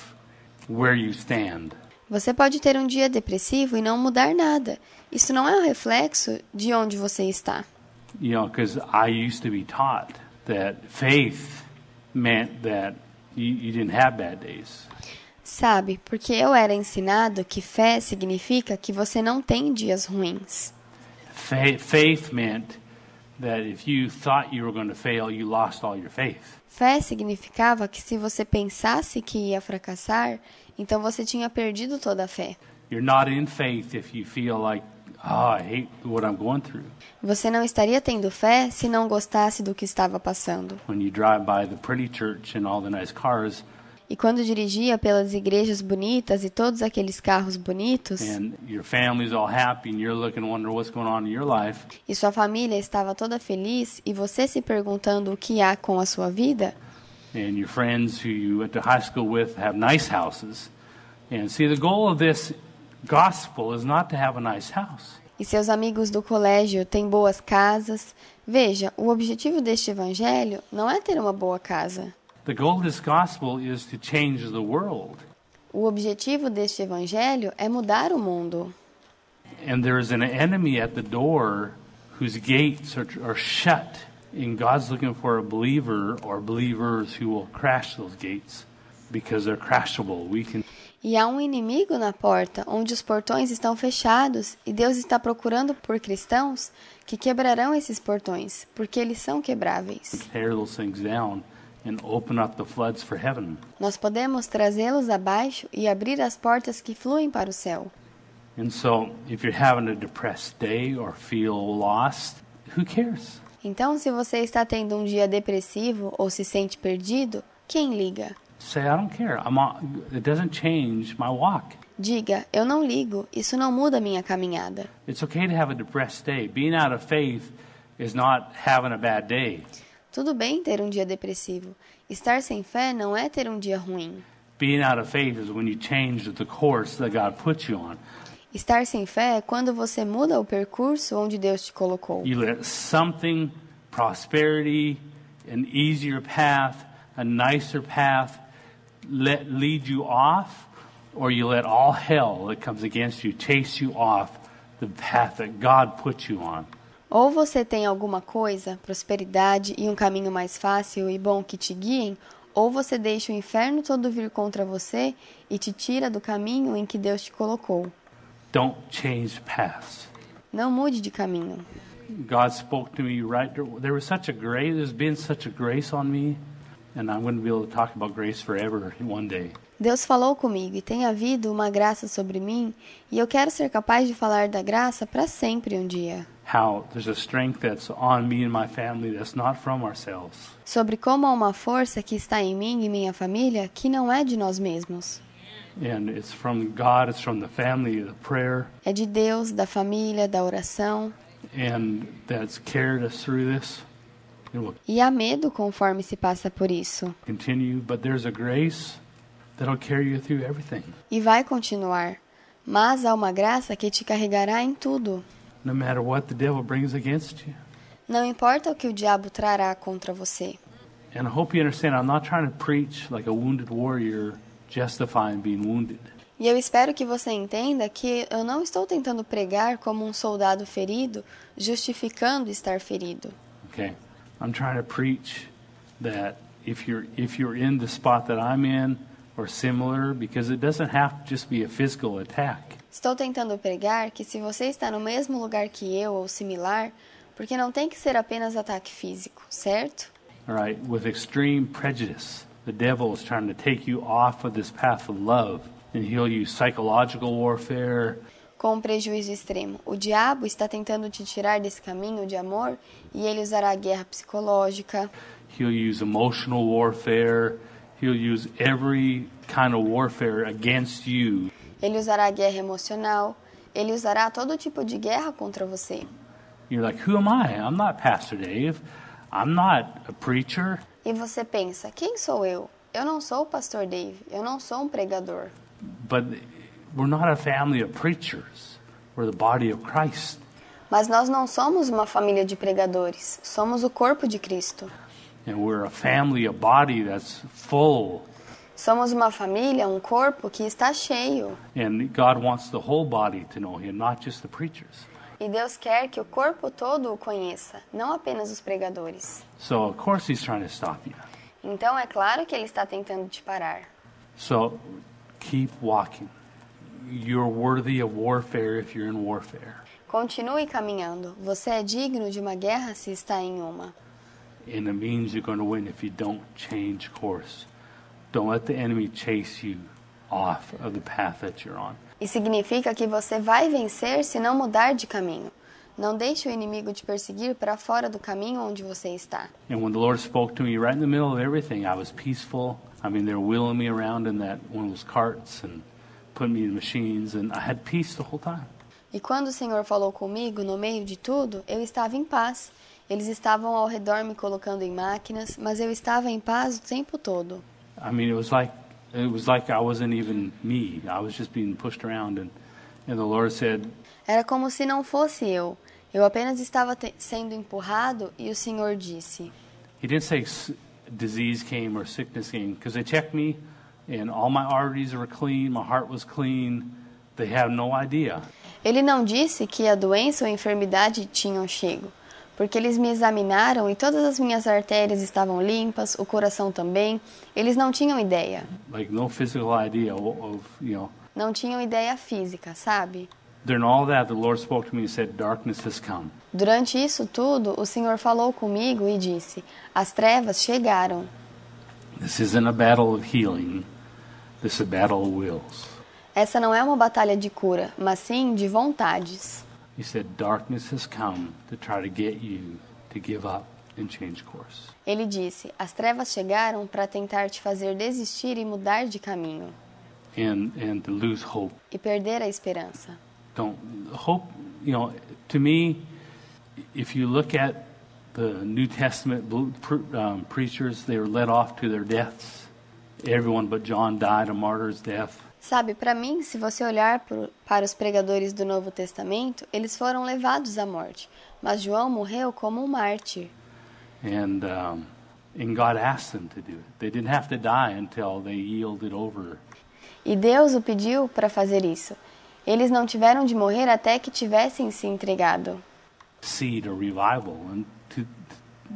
where you stand. Você pode ter um dia depressivo e não mudar nada. Isso não é um reflexo de onde você está. You know, because I used to be taught that faith meant that you, you didn't have bad days. Sabe, porque eu era ensinado que fé significa que você não tem dias ruins. Fa- faith meant that if you thought you were going to fail, you lost all your faith. Fé significava que se você pensasse que ia fracassar, então você tinha perdido toda a fé. You're not in faith if you feel like, I hate what I'm going through. Você não estaria tendo fé se não gostasse do que estava passando. When you drive by the pretty church and all the nice cars, E quando dirigia pelas igrejas bonitas e todos aqueles carros bonitos, and your family's all happy, and you're looking, wonder what's going on in your life, e sua família estava toda feliz e você se perguntando o que há com a sua vida, and your friends who you went to high school with have nice houses. And see, the goal of this gospel is not to have a nice house. e seus amigos do colégio têm boas casas, veja, o objetivo deste evangelho não é ter uma boa casa. The goal of this gospel is to change the world. O objetivo deste evangelho é mudar o mundo. And there is an enemy at the door whose gates are, are shut. And God's looking for a believer or believers who will crash those gates because they're crashable. We can E há um inimigo na porta, onde os portões estão fechados, e Deus está procurando por cristãos que quebrarão esses portões, porque eles são quebráveis. Nós podemos trazê-los abaixo e abrir as portas que fluem para o céu. And so, if you're having a depressed day or feel lost, who cares? Então, se você está tendo um dia depressivo ou se sente perdido, quem liga? Say, I don't care. I'm on, it doesn't change my walk. Diga: Eu não ligo, isso não muda minha caminhada. It's okay to have a depressed day. Being out of faith is not having a bad day. Tudo bem ter um dia depressivo. Estar sem fé não é ter um dia ruim. Being out of faith is when you change the course that God put you on. Estar sem fé é quando você muda o percurso onde Deus te colocou. You let something, prosperity, an easier path, a nicer path, let lead you off, or you let all hell that comes against you chase you off the path that God put you on. Ou você tem alguma coisa, prosperidade e um caminho mais fácil e bom que te guiem, ou você deixa o inferno todo vir contra você e te tira do caminho em que Deus te colocou. Don't change paths. Não mude de caminho. God spoke to me right there. There was such a grace. There's been such a grace on me, and I'm going to be able to talk about grace forever one day. Deus falou comigo e tem havido uma graça sobre mim, e eu quero ser capaz de falar da graça para sempre um dia. How there's a strength that's on me and my family that's not from ourselves. Sobre como há uma força que está em mim e minha família que não é de nós mesmos. And it's from God, it's from the family, the prayer, É de Deus, da família, da oração. and that's carried us through this. E há medo conforme se passa por isso. continue, but there's a grace that'll carry you through everything. E vai continuar. Mas há uma graça que te carregará em tudo. No matter what the devil brings against you. Não importa o que o diabo trará contra você. And I hope you understand, I'm not trying to preach like a wounded warrior justifying being wounded. E eu espero que você entenda que eu não estou tentando pregar como um soldado ferido, justificando estar ferido. Okay? I'm trying to preach that if you're if you're in the spot that I'm in or similar, because it doesn't have to just be a physical attack. Estou tentando pregar que se você está no mesmo lugar que eu ou similar, porque não tem que ser apenas ataque físico, certo? All right, with extreme prejudice, the devil is trying to take you off of this path of love, and he'll use psychological warfare, Com um prejuízo extremo, o diabo está tentando te tirar desse caminho de amor e ele usará a guerra psicológica, he'll use emotional warfare, he'll use every kind of warfare against you. ele usará a guerra emocional, ele usará todo tipo de guerra contra você. You're like, who am I? I'm not Pastor Dave. I'm not a preacher. E você pensa: quem sou eu? Eu não sou o pastor Dave, eu não sou um pregador. But we're not a family of preachers. We're the body of Christ. Mas nós não somos uma família de pregadores, somos o corpo de Cristo. And we're a family, a body that's full. Somos uma família, um corpo que está cheio. And God wants the whole body to know Him, not just the preachers. E Deus quer que o corpo todo o conheça, não apenas os pregadores. So, of course, He's trying to stop you. Então é claro que ele está tentando te parar. So, keep walking. You're worthy of warfare if you're in warfare. Continue caminhando. Você é digno de uma guerra se está em uma. And it means you're going to win if you don't change course. Don't let the enemy chase you off of the path that you're on. E significa que você vai vencer se não mudar de caminho. Não deixe o inimigo te perseguir para fora do caminho onde você está. And when the Lord spoke to me right in the middle of everything, I was peaceful. I mean, they were wheeling me around in that one of those carts and E quando o Senhor falou comigo no meio de tudo, eu estava em paz. Eles estavam ao redor me colocando em máquinas, mas eu estava em paz o tempo todo. I mean, it was like it was like I wasn't even me. I was just being pushed around, and and the Lord said, Era como se não fosse eu. Eu apenas estava sendo empurrado e o Senhor disse: He didn't say disease came or sickness came because they checked me, and all my arteries were clean, my heart was clean. They have no idea. Ele não disse que a doença ou a enfermidade tinham chego, porque eles me examinaram e todas as minhas artérias estavam limpas, o coração também. Eles não tinham ideia. Like no physical idea of, you know. Não tinham ideia física, sabe? During all that, the Lord spoke to me and said, "Darkness has come." Durante isso tudo, o Senhor falou comigo e disse: As trevas chegaram. This isn't a battle of healing. This is a battle of wills. Essa não é uma batalha de cura, mas sim de vontades. He said, Darkness has come to try to get you to give up and change course. Ele disse: As trevas chegaram para tentar te fazer desistir e mudar de caminho And, and to lose hope. e perder a esperança. Don't hope, you know, to me, if you look at the New Testament pre- um, preachers, they were led off to their deaths. Everyone but John died a martyr's death. Sabe, para mim, se você olhar pro- para os pregadores do Novo Testamento, eles foram levados à morte, mas João morreu como um mártir. And, um, and God asked them to do it. They didn't have to die until they yielded over. E Deus o pediu para fazer isso. Eles não tiveram de morrer até que tivessem se entregado. seed or revival and to, to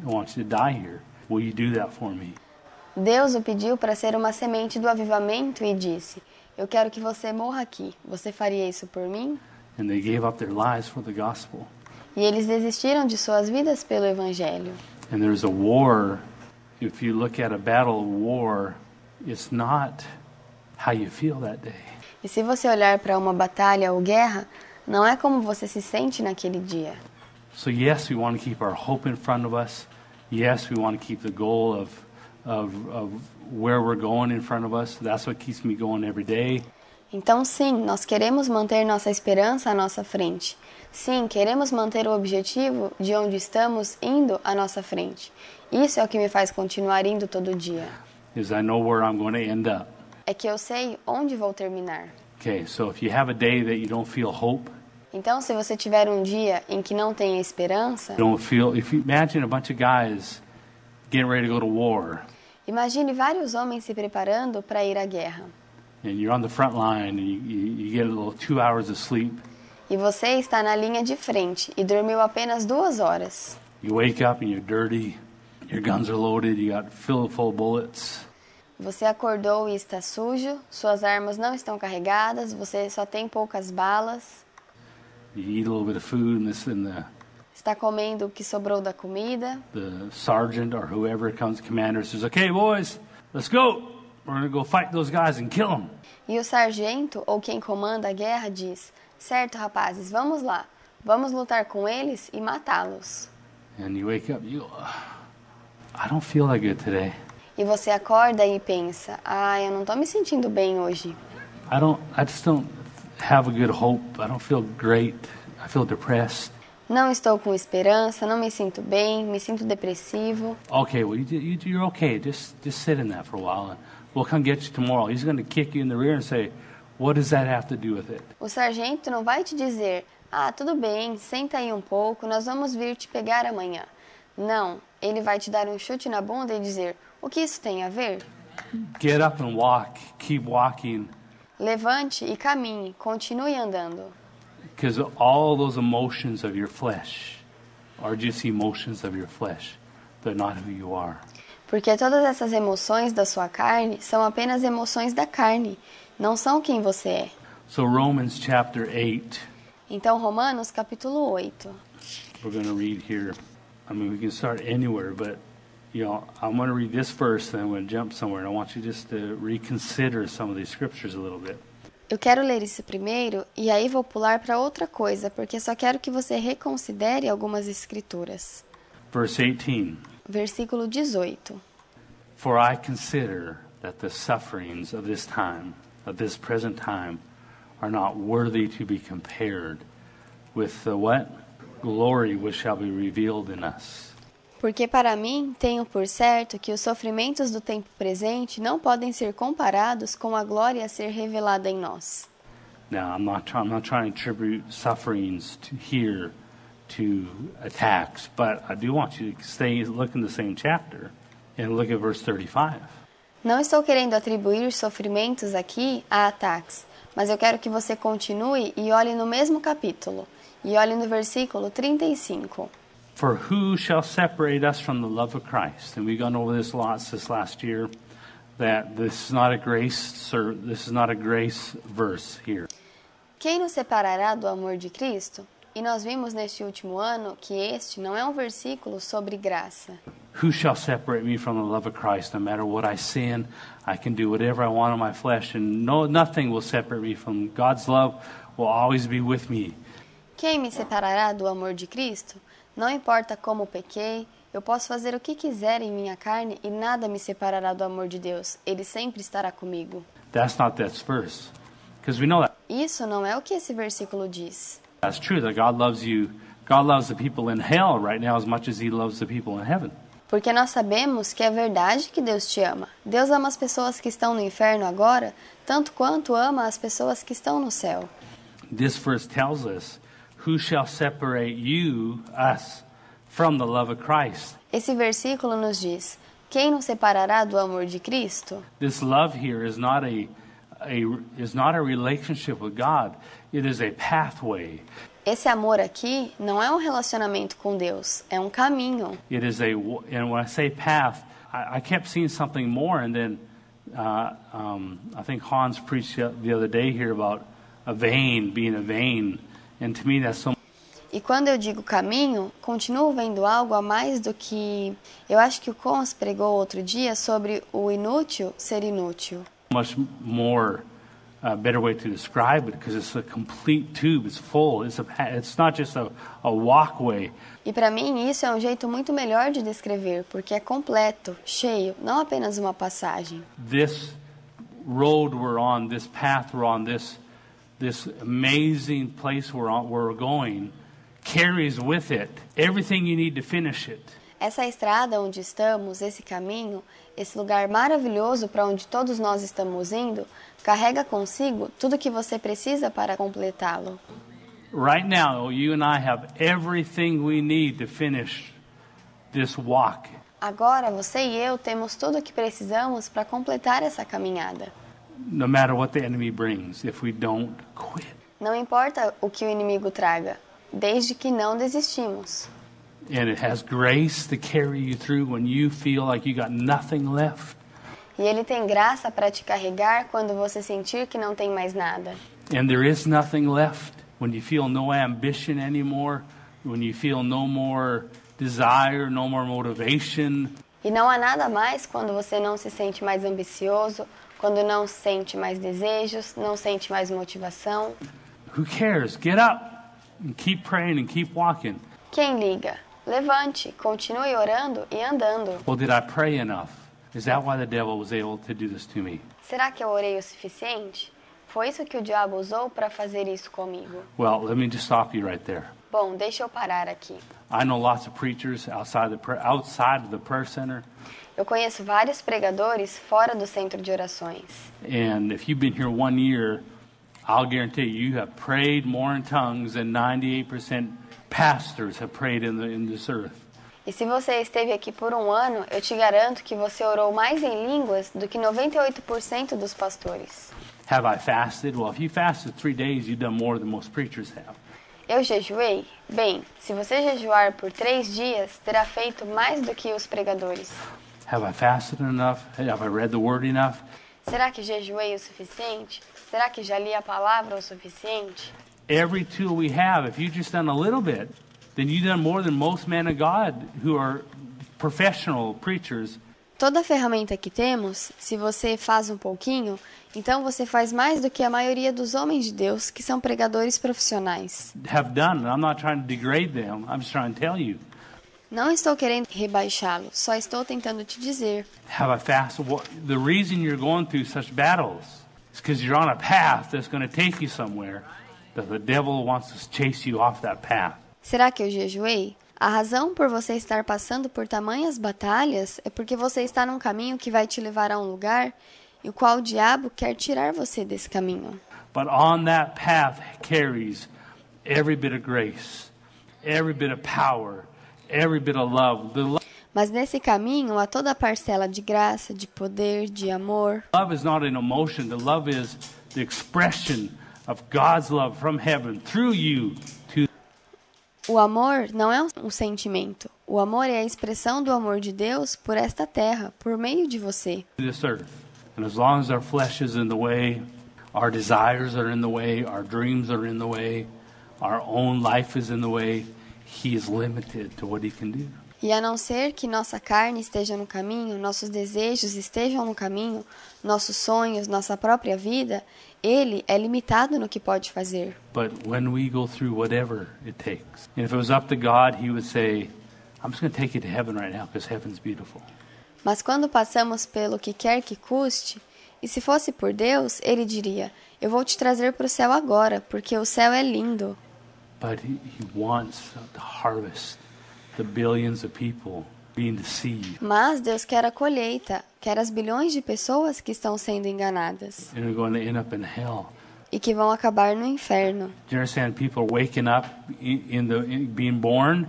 I want you to die here. Will you do that for me? Deus o pediu para ser uma semente do avivamento e disse: Eu quero que você morra aqui. Você faria isso por mim? And they gave up their lives for the gospel. E eles desistiram de suas vidas pelo Evangelho. And there's a war. If you look at a battle of war, it's not how you feel that day. E se você olhar para uma batalha ou guerra, não é como você se sente naquele dia. So yes, we want to keep our hope in front of us. Yes, we want to keep the goal of, of, of where we're going in front of us. That's what keeps me going every day. Então, sim, nós queremos manter nossa esperança à nossa frente. Sim, queremos manter o objetivo de onde estamos indo à nossa frente. Isso é o que me faz continuar indo todo dia. Is I know where I'm going to end up. É que eu sei onde vou terminar. Okay, so if you have a day that you don't feel hope, Então, se você tiver um dia em que não tenha esperança, don't feel, if you imagine a bunch of guys getting ready to go to war, imagine vários homens se preparando para ir à guerra. line, you, you, you E você está na linha de frente e dormiu apenas duas horas. dirty, loaded, Você acordou e está sujo, suas armas não estão carregadas, você só tem poucas balas, you eat a little bit of food, and this and the está comendo o que sobrou da comida. the sergeant or whoever comes, commander says, "Okay, boys, let's go. We're gonna go fight those guys and kill them." E o sargento ou quem comanda a guerra diz: Certo, rapazes, vamos lá. Vamos lutar com eles e matá-los. And you wake up, you, I don't feel that good today. E você acorda e pensa: Ah, eu não estou me sentindo bem hoje. I don't. I just don't have a good hope. I don't feel great. I feel depressed. Não estou com esperança, não me sinto bem, me sinto depressivo. Okay, well, you, you, you're okay. Just just sit in that for a while, and we'll come get you tomorrow. He's going to kick you in the rear and say, "What does that have to do with it?" O sargento não vai te dizer: Ah, tudo bem, senta aí um pouco, nós vamos vir te pegar amanhã. Não, ele vai te dar um chute na bunda e dizer: O que isso tem a ver? Get up and walk. Keep walking, Levante e caminhe, continue andando. Because all those emotions of your flesh are just emotions of your flesh. They're not who you are. Porque todas essas emoções da sua carne são apenas emoções da carne, não são quem você é. So Romans chapter eight. Então, Romanos capítulo 8. we're going to read here. I mean, we can start anywhere, but you know, I'm going to read this verse, then I'm going to jump somewhere, and I want you just to reconsider some of these scriptures a little bit. Eu quero ler isso primeiro e aí vou pular para outra coisa, porque só quero que você reconsidere algumas escrituras. Verse 18 Versículo 18. For I consider that the sufferings of this time, of this present time, are not worthy to be compared with the what? Glory which shall be revealed in us. Porque para mim tenho por certo que os sofrimentos do tempo presente não podem ser comparados com a glória a ser revelada em nós. Now, I'm not, I'm not trying to attribute sufferings to here to attacks, but I do want you to stay, look in the same chapter and look at verse 35. Não estou querendo atribuir sofrimentos aqui a ataques, mas eu quero que você continue e olhe no mesmo capítulo, e olhe no versículo 35. For who shall separate us from the love of Christ? And we've gone over this lots this last year. That this is not a grace, sir. This is not a grace verse here. Quem nos separará do amor de Cristo? E nós vimos neste último ano que este não é um versículo sobre graça. Who shall separate me from the love of Christ? No matter what I sin, I can do whatever I want in my flesh, and no, nothing will separate me from God's love. Will always be with me. Quem me separará do amor de Cristo? Não importa como pequei, eu posso fazer o que quiser em minha carne e nada me separará do amor de Deus. Ele sempre estará comigo. That's not this verse, because we know that Isso não é o que esse versículo diz. that's true. That God loves you. God loves the people in hell right now as much as He loves the people in heaven. Porque nós sabemos que é verdade que Deus te ama. Deus ama as pessoas que estão no inferno agora, tanto quanto ama as pessoas que estão no céu. This verse tells us, "Who shall separate you, us, from the love of Christ?" Esse versículo nos diz: Quem nos separará do amor de Cristo? This love here is not a, a is not a relationship with God. It is a pathway. Esse amor aqui não é um relacionamento com Deus, é um caminho. It is a and when I say path, I, I kept seeing something more, and then uh, um, I think Hans preached the the other day here about a vein being a vein, and to me that's so E quando eu digo caminho, continuo vendo algo a mais do que. Eu acho que o Cons pregou outro dia sobre o inútil ser inútil. much more uh, better way to describe it because it's a complete tube. It's full. It's a. It's not just a, a walkway. E para mim isso é um jeito muito melhor de descrever, porque é completo, cheio, não apenas uma passagem. This road we're on, this path we're on, this this amazing place we're on, we're going, carries with it everything you need to finish it. Essa estrada onde estamos, esse caminho, esse lugar maravilhoso para onde todos nós estamos indo, carrega consigo tudo que você precisa para completá-lo. Right now, you and I have everything we need to finish this walk. Agora você e eu temos tudo o que precisamos para completar essa caminhada. No matter what the enemy brings if we don't quit. Não importa o que o inimigo traga, desde que não desistimos. And it has grace to carry you through when you feel like you got nothing left. E ele tem graça para te carregar quando você sentir que não tem mais nada. And there is nothing left when you feel no ambition anymore, when you feel no more desire, no more motivation. E não há nada mais quando você não se sente mais ambicioso, quando não sente mais desejos, não sente mais motivação. Who cares? Get up and keep praying and keep walking. Quem liga? Levante, continue orando e andando. Well, did I pray enough? Is that why the devil was able to do this to me? Será que eu orei o suficiente? Foi isso que o diabo usou para fazer isso comigo. Well, let me just stop you right there. Bom, deixa eu parar aqui. I know lots of preachers outside the prayer, outside of the prayer center, Eu conheço vários pregadores fora do centro de orações. and if you've been here one year, I'll guarantee you, you have prayed more in tongues than 98% pastors have prayed in, the, in this earth. E se você esteve aqui por um ano, eu te garanto que você orou mais em línguas do que 98% dos pastores. Have I fasted? Well, if you fasted three days, you've done more than most preachers have. Eu jejuei? Bem, se você jejuar por três dias, terá feito mais do que os pregadores. Have I fasted enough? Have I read the word enough? Será que jejuei o suficiente? Será que já li a palavra o suficiente? Every tool we have, if you've just done a little bit, then you've done more than most men of God who are professional preachers. Toda ferramenta que temos, se você faz um pouquinho, então você faz mais do que a maioria dos homens de Deus que são pregadores profissionais. have done. I'm not trying to degrade them. I'm just trying to tell you. Não estou querendo rebaixá-lo, só estou tentando te dizer. Have I fasted? What, the reason you're going through such battles is because you're on a path that's going to take you somewhere that the devil wants to chase you off that path. Será que eu jejuei? A razão por você estar passando por tamanhas batalhas é porque você está num caminho que vai te levar a um lugar e o qual o diabo quer tirar você desse caminho. But on that path carries every bit of grace, every bit of power, Mas nesse caminho há toda a parcela de graça, de poder, de amor. love is not an emotion. The love is the expression of God's love from heaven through you to O amor não é um sentimento. O amor é a expressão do amor de Deus por esta terra, por meio de você. this earth. And as long as our flesh is in the way, our desires are in the way, our dreams are in the way, our own life is in the way, He is limited to what He can do. E a não ser que nossa carne esteja no caminho, nossos desejos estejam no caminho, nossos sonhos, nossa própria vida, ele é limitado no que pode fazer. But when we go through whatever it takes, and if it was up to God, He would say, I'm just going to take you to heaven right now because heaven's beautiful. Mas quando passamos pelo que quer que custe, e se fosse por Deus, ele diria: Eu vou te trazer para o céu agora, porque o céu é lindo. But He, he wants to harvest the billions of people being deceived Mas Deus quer a colheita, quer as bilhões de pessoas que estão sendo enganadas and are going to end up in hell. e que vão acabar no inferno. You understand? People are waking up in, in the in being born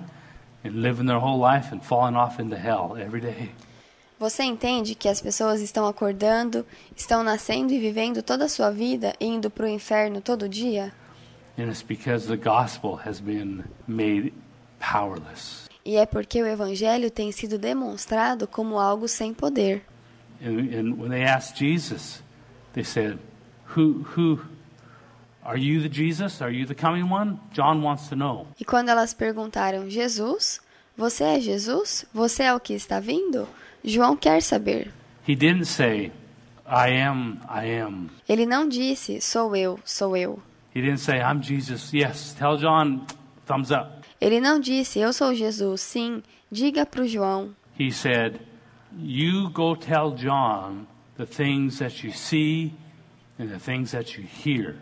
and living their whole life and falling off into hell every day. Você entende que as pessoas estão acordando, estão nascendo e vivendo toda a sua vida e indo para o inferno todo dia? And it's because the gospel has been made powerless. E é porque o evangelho tem sido demonstrado como algo sem poder. And, and when they asked Jesus, they said, "Who who are you the Jesus? Are you the coming one?" John wants to know. E quando elas perguntaram: Jesus, você é Jesus? Você é o que está vindo? João quer saber. He didn't say, I am, I am. Ele não disse, sou eu, sou eu. He didn't say, I'm Jesus. Yes, tell John, thumbs up. Ele não disse, eu sou Jesus, sim, diga para o João. He said, You go tell John the things that you see and the things that you hear.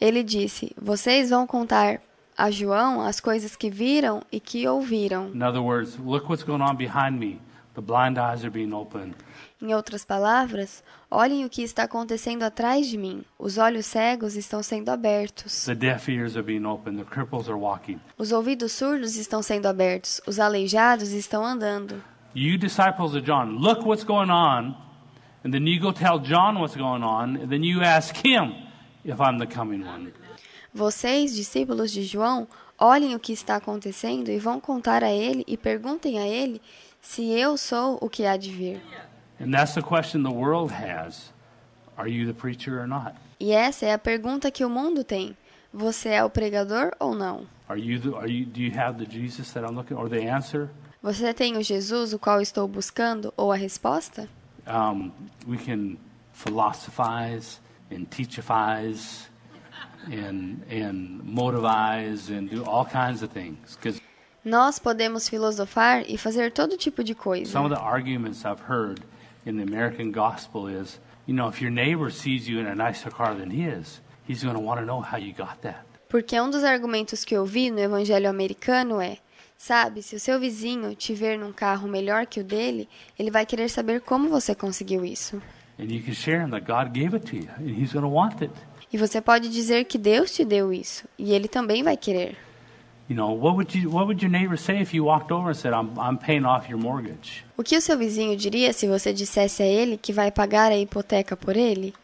Ele disse, vocês vão contar a João as coisas que viram e que ouviram. In other words, look what's going on behind me. The blind eyes are being opened. Em outras palavras, olhem o que está acontecendo atrás de mim. Os olhos cegos estão sendo abertos. The deaf ears are being opened. The cripples are walking. Os ouvidos surdos estão sendo abertos. Os aleijados estão andando. You disciples of John, look what's going on. And then you go tell John what's going on. And then you ask him if I'm the coming one. Vocês, discípulos de João, olhem o que está acontecendo e vão contar a ele e perguntem a ele se eu sou o que há de vir. And that's the question the world has. Are you the preacher or not? E essa é a pergunta que o mundo tem. Você é o pregador ou não? Are you the, are you, do you have the Jesus that I'm looking or the answer? Você tem o Jesus o qual estou buscando ou a resposta? Um, we can philosophize and teachifize and, and motivize and do all kinds of things. Because Nós podemos filosofar e fazer todo tipo de coisa. some of the arguments I've heard in the American gospel is, you know, if your neighbor sees you in a nicer car than his, he's going to want to know how you got that. Porque um dos argumentos que eu vi no evangelho americano é: sabe, se o seu vizinho te ver num carro melhor que o dele, ele vai querer saber como você conseguiu isso. E você pode dizer que Deus te deu isso, e ele também vai querer. You know, what would you what would your neighbor say if you walked over and said, "I'm I'm paying off your mortgage"? O que o seu vizinho diria se você dissesse a ele que vai pagar a hipoteca por ele?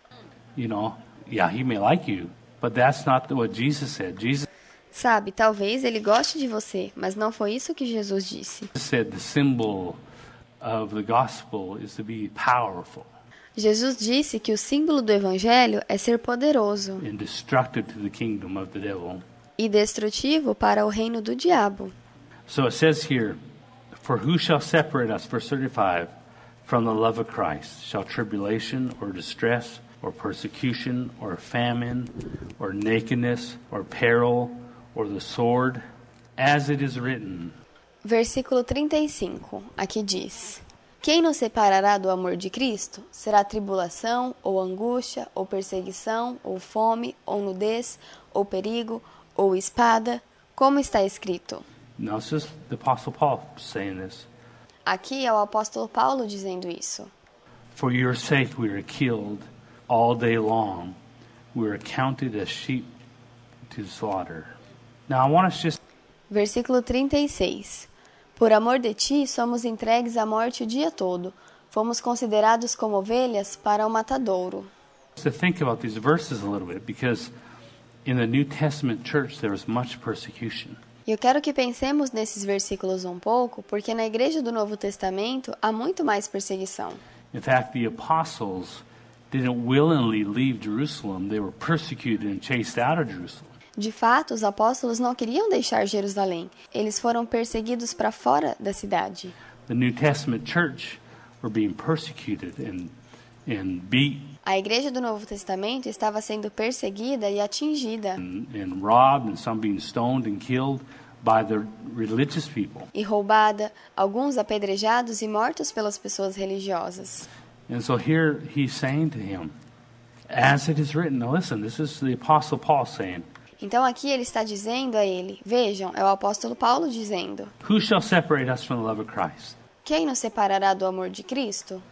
You know, yeah, he may like you, but that's not what Jesus said. Jesus Sabe, talvez ele goste de você, mas não foi isso que Jesus disse. said the symbol of the gospel is to be powerful Jesus disse que o símbolo do evangelho é ser poderoso and destructive to the kingdom of the devil. E destrutivo para o reino do diabo. So it says here, For who shall separate us, verse 35, from the love of Christ? Shall tribulation or distress or persecution or famine or nakedness or peril or the sword? As it is written, Versículo 35, aqui diz: Quem nos separará do amor de Cristo? Será tribulação, ou angústia, ou perseguição, ou fome, ou nudez, ou perigo, ou espada? Como está escrito? now it's just the Apostle Paul saying this. Aqui é o apóstolo Paulo dizendo isso. For your sake we are killed all day long. We are counted as sheep to slaughter. Now I want us just Versículo 36. Por amor de ti, somos entregues à morte o dia todo. Fomos considerados como ovelhas para o matadouro. to think about these verses a little bit because in the New Testament church there was much persecution. E eu quero que pensemos nesses versículos um pouco, porque na igreja do Novo Testamento há muito mais perseguição. In fact, the apostles didn't willingly leave Jerusalem. They were persecuted and chased out of Jerusalem. De fato, os apóstolos não queriam deixar Jerusalém. Eles foram perseguidos para fora da cidade. The New Testament church were being persecuted and and beat A igreja do Novo Testamento estava sendo perseguida e atingida and, and robbed and some being stoned and killed by the religious people. e roubada, alguns apedrejados e mortos pelas pessoas religiosas. And so here he's saying to him, as it is written. Now listen, this is the apostle Paul saying, Então aqui ele está dizendo a ele: Vejam, é o apóstolo Paulo dizendo: Who shall separate us from the love of Christ? Quem nos separará do amor de Cristo?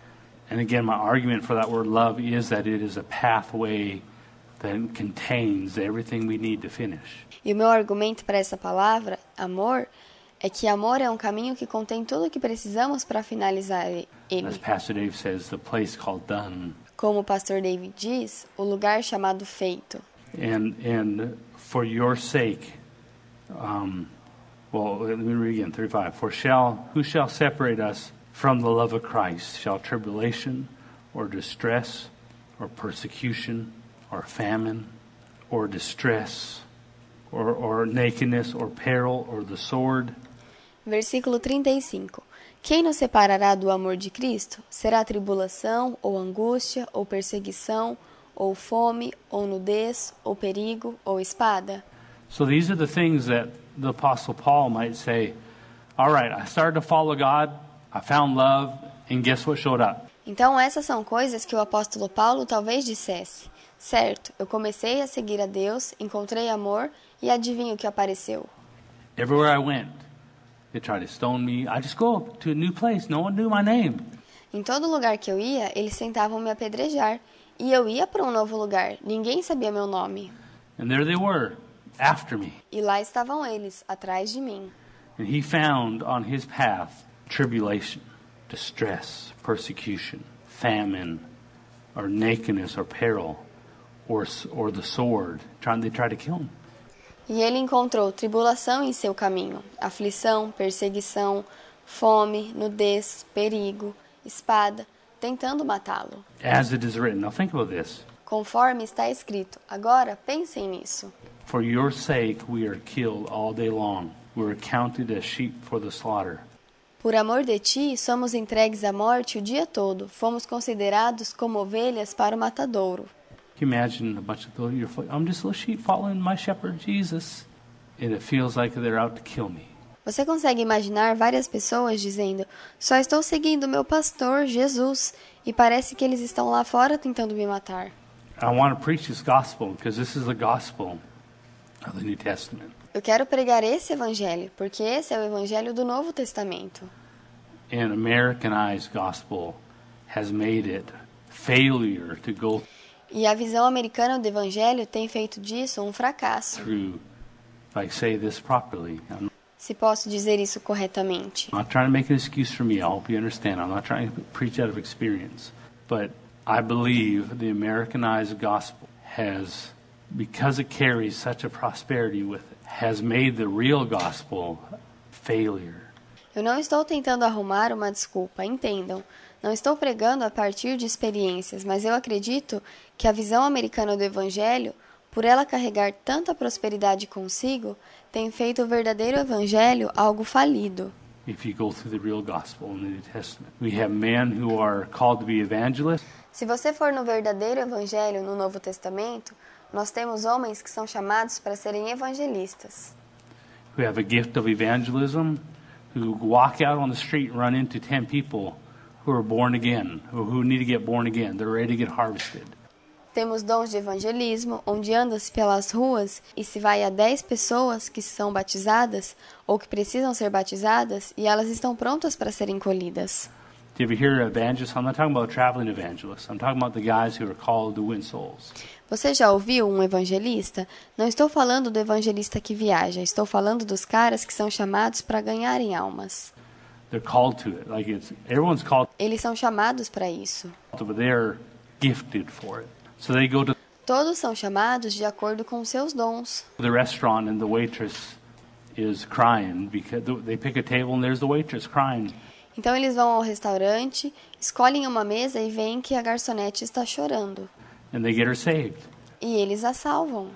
And again, my argument for that word love is that it is a pathway that contains everything we need to finish. E o meu argumento para essa palavra, amor, é que amor é um caminho que contém tudo o que precisamos para finalizar As ele. Pastor Dave says, the place called done. Como o pastor David diz, o lugar chamado feito. And, and for your sake, um, well, let me read again, 35. For shall, who shall separate us from the love of Christ? Shall tribulation or distress or persecution or famine or distress or, or nakedness or peril or the sword? Versículo 35. Quem nos separará do amor de Cristo? Será tribulação, ou angústia, ou perseguição, ou fome, ou nudez, ou perigo, ou espada? So these are the things that the Apostle Paul might say, All right, I started to follow God, I found love, and guess what showed up? Então, essas são coisas que o apóstolo Paulo talvez dissesse. Certo, eu comecei a seguir a Deus, encontrei amor e adivinha o que apareceu. Everywhere I went, they tried to stone me. I just go to a new place. No one knew my name. Em todo lugar que eu ia, eles tentavam me apedrejar. E eu ia para um novo lugar, ninguém sabia meu nome. And there they were, after me. E lá estavam eles, atrás de mim. And he found on his path tribulation, distress, persecution, famine, or nakedness, or peril, or, or the sword. Trying, they try to kill him. E ele encontrou tribulação em seu caminho, aflição, perseguição, fome, nudez, perigo, espada, tentando matá-lo. As it is written. Now think about this. Conforme está escrito. Agora pensem nisso. For your sake we are killed all day long. We are counted as sheep for the slaughter. Por amor de ti, somos entregues à morte o dia todo. Fomos considerados como ovelhas para o matadouro. Imagine a bunch of I'm just a little sheep following my shepherd Jesus, and it feels like they're out to kill me. Você consegue imaginar várias pessoas dizendo: Só estou seguindo meu pastor, Jesus, e parece que eles estão lá fora tentando me matar. I want to preach this gospel because this is the gospel of the New Testament. Eu quero pregar esse evangelho, porque esse é o evangelho do Novo Testamento. And Americanized gospel has made it failure to go E a visão americana do evangelho tem feito disso um fracasso, through, if I say this properly. I'm se posso dizer isso corretamente. I'm not trying to make an excuse for me. I hope you understand. I'm not trying to preach out of experience. But I believe the Americanized gospel has, because it carries such a prosperity with it, has made the real gospel failure. Eu não estou tentando arrumar uma desculpa, entendam. Não estou pregando a partir de experiências, mas eu acredito que a visão americana do Evangelho, por ela carregar tanta prosperidade consigo, tem feito o verdadeiro Evangelho algo falido. If you go through the real gospel in the New Testament, we have men who are called to be evangelists. Se você for no verdadeiro Evangelho no Novo Testamento, nós temos homens que são chamados para serem evangelistas, who have a gift of evangelism, who walk out on the street and run into 10 people who are born again, or who need to get born again. They're ready to get harvested. Temos dons de evangelismo, onde anda-se pelas ruas e se vai a 10 pessoas que são batizadas ou que precisam ser batizadas e elas estão prontas para serem colhidas. Do you ever hear evangelists? I'm not talking about traveling evangelists. I'm talking about the guys who are called to win souls. Você já ouviu um evangelista? Não estou falando do evangelista que viaja, estou falando dos caras que são chamados para ganharem almas. They're called to it. Like it's everyone's called Eles são chamados para isso. but they're gifted for it. So they go to Todos são chamados de acordo com seus dons. the restaurant and the waitress is crying because they pick a table and there's the waitress crying. Então eles vão ao restaurante, escolhem uma mesa e veem que a garçonete está chorando. and they get her saved. E eles a salvam.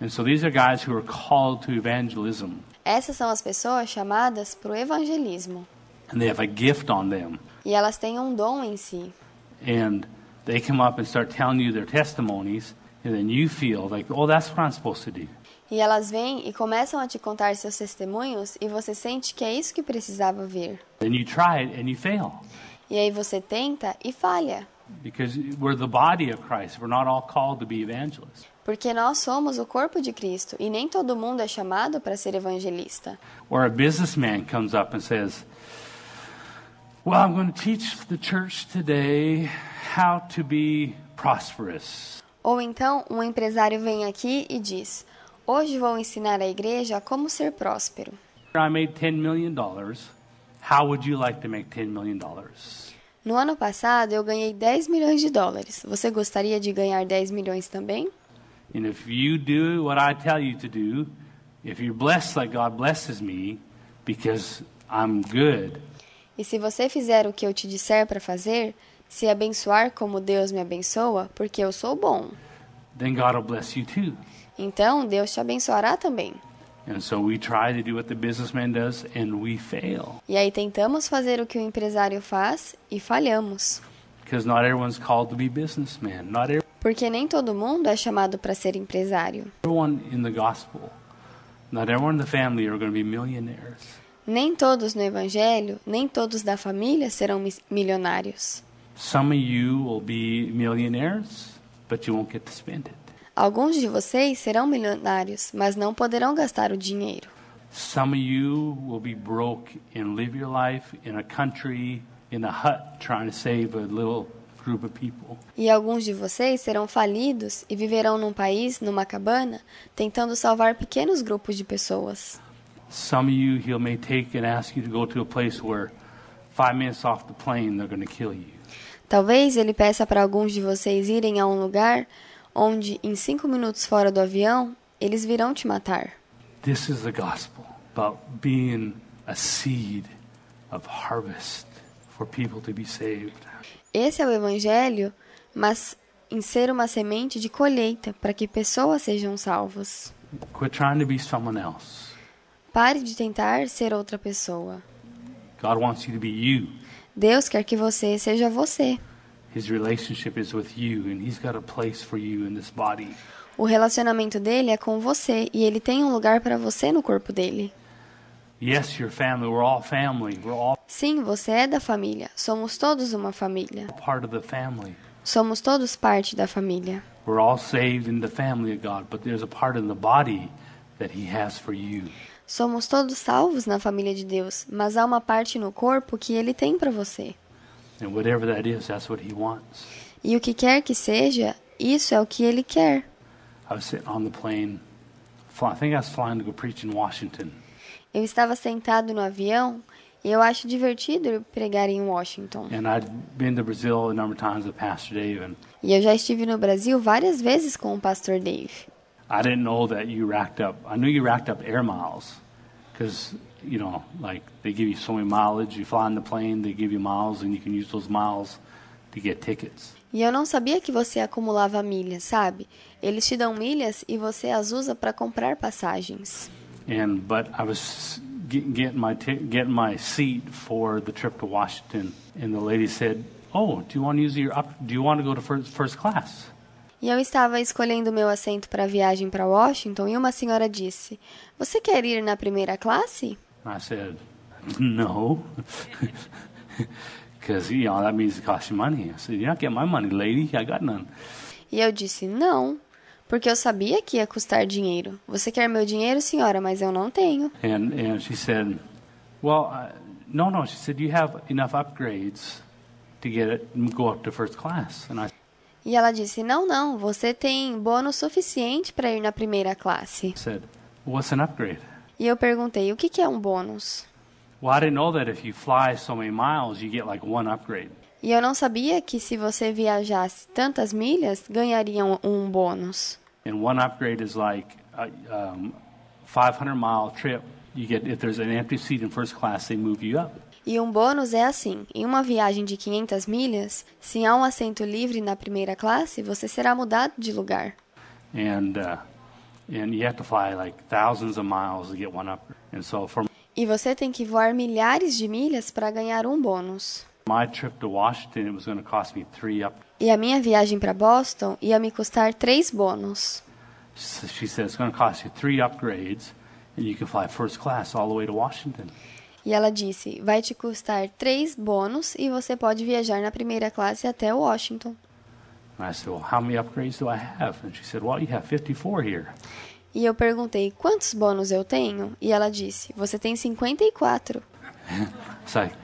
And so these are guys who are called to evangelism, Essas são as pessoas chamadas para o evangelismo. and they have a gift on them. E elas têm um dom em si. And they come up and start telling you their testimonies, and then you feel like, oh, that's what I'm supposed to do. E elas vêm e começam a te contar seus testemunhos e você sente que é isso que precisava ver. Then you try it and you fail E aí você tenta e falha. because we're the body of Christ. We're not all called to be evangelists. Porque nós somos o corpo de Cristo e nem todo mundo é chamado para ser evangelista. Or a businessman comes up and says, Well, I'm going to teach the church today how to be prosperous. Ou então um empresário vem aqui e diz: Hoje vou ensinar a igreja como ser próspero. I made $10 million. How would you like to make $10 million? No ano passado eu ganhei 10 milhões de dólares. Você gostaria de ganhar 10 milhões também? And if you do what I tell you to do, if you're blessed like God blesses me because I'm good, E se você fizer o que eu te disser para fazer, se abençoar como Deus me abençoa, porque eu sou bom, then God will bless you too. Então Deus te abençoará também. And so we try to do what the businessman does and we fail E aí tentamos fazer o que o empresário faz e falhamos. because not everyone's called to be businessman. Not Porque nem todo mundo é chamado para ser empresário. Nem todos no evangelho, nem todos da família serão milionários. Some of you will be millionaires, but you won't get to spend it. Alguns de vocês serão milionários, mas não poderão gastar o dinheiro. Some of you will be broke and live your life in a country, in a hut, trying to save a little group of people. E alguns de vocês serão falidos e viverão num país, numa cabana, tentando salvar pequenos grupos de pessoas. Some of you, he'll may take and ask you to go to a place where minutes off the plane, they're going to kill you. Talvez ele peça para alguns de vocês irem a um lugar onde, em cinco minutos fora do avião, eles virão te matar. This is the gospel about being a seed of harvest for people to be saved. Esse é o Evangelho, mas em ser uma semente de colheita para que pessoas sejam salvas. Quit trying to be someone else. Pare de tentar ser outra pessoa. God wants you to be you. Deus quer que você seja você. His relationship is with you, and He's got a place for you in this body. O relacionamento dele é com você e ele tem um lugar para você no corpo dele. Yes, your family. We're all family. We're all Sim, você é da família. Somos todos uma família. part of the family. Somos todos parte da família. We're all saved in the family of God, but there's a part in the body that He has for you. Somos todos salvos na família de Deus, mas há uma parte no corpo que ele tem para você. And whatever that is, that's what He wants. E o que quer que seja, isso é o que ele quer. I was sitting on the plane. Fly, I think I was flying to go preach in Washington. Eu estava sentado no avião e eu acho divertido pregar em Washington. And I'd been to Brazil a number of times with Pastor Dave, and E eu já estive no Brasil várias vezes com o pastor Dave. I didn't know that you racked up. I knew you racked up air miles, because you know, like they give you so many mileage. You fly on the plane, they give you miles, and you can use those miles to get tickets. E eu não sabia que você acumulava milhas, sabe? Eles te dão milhas e você as usa para comprar passagens. And but I was get, getting my ti getting my seat for the trip to Washington, and the lady said, "Oh, do you want to use your up? Do you want to go to first, first class?" E eu estava escolhendo meu assento para a viagem para Washington e uma senhora disse: Você quer ir na primeira classe? And I said, "No," because you know that means it costs you money. I said, "You're not getting my money, lady. I got none." E eu disse: Não, porque eu sabia que ia custar dinheiro. Você quer meu dinheiro, senhora, mas eu não tenho. And and she said, "Well, uh, no, no." She said, "You have enough upgrades to get it go up to first class." And I E ela disse: Não, não, você tem bônus suficiente para ir na primeira classe. said, "What's an upgrade?" E eu perguntei: O que que é um bônus? Well, I didn't know that if you fly so many miles, you get like one upgrade. E eu não sabia que se você viajasse tantas milhas, ganharia um, um bônus. And one upgrade is like a um, 500 mile trip. You get if there's an empty seat in first class, they move you up. E um bônus é assim: em uma viagem de 500 milhas, se há um assento livre na primeira classe, você será mudado de lugar. And uh, and you have to fly like thousands of miles to get one upgrade. And so for E você tem que voar milhares de milhas para ganhar um bônus. my trip to Washington, it was going to cost me three up. E a minha viagem para Boston ia me custar três bônus. So She said it's going to cost you three upgrades, and you can fly first class all the way to Washington. E ela disse: vai te custar três bônus e você pode viajar na primeira classe até Washington. And I said, well, how many upgrades do I have? And she said, well, you have 54 here. E eu perguntei: quantos bônus eu tenho? E ela disse: você tem 54. It's like,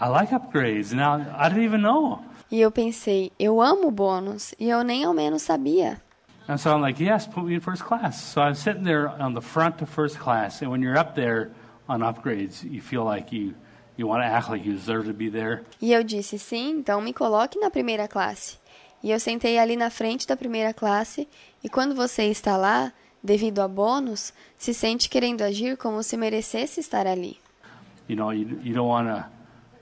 I like upgrades. Now I didn't even know. E eu pensei: eu amo bônus e eu nem ao menos sabia. And so I'm like, yes, put me in first class. So I'm sitting there on the front of first class, and when you're up there on upgrades, you feel like you you want to act like you deserve to be there. E eu disse: sim, então me coloque na primeira classe. E eu sentei ali na frente da primeira classe, e quando você está lá, devido a bônus, se sente querendo agir como se merecesse estar ali. You know, you you don't want to.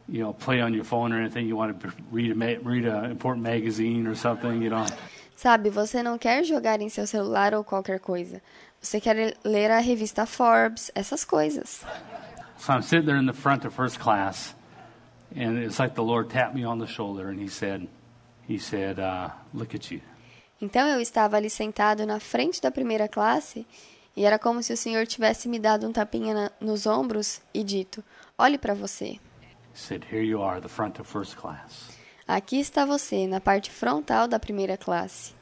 You know, play on your phone or anything. You want to read a read a important magazine or something. You know, Sabe, você não quer jogar em seu celular ou qualquer coisa. Você quer ler a revista Forbes, essas coisas. So I'm sitting there in the front of first class, and it's like the Lord tapped me on the shoulder, and He said, He said, uh, "Look at you." Então eu estava ali sentado na frente da primeira classe e era como se o Senhor tivesse me dado um tapinha na, nos ombros e dito: Olhe para você. He said, "Here you are, the front of first class." Aqui está você, na parte frontal da primeira classe.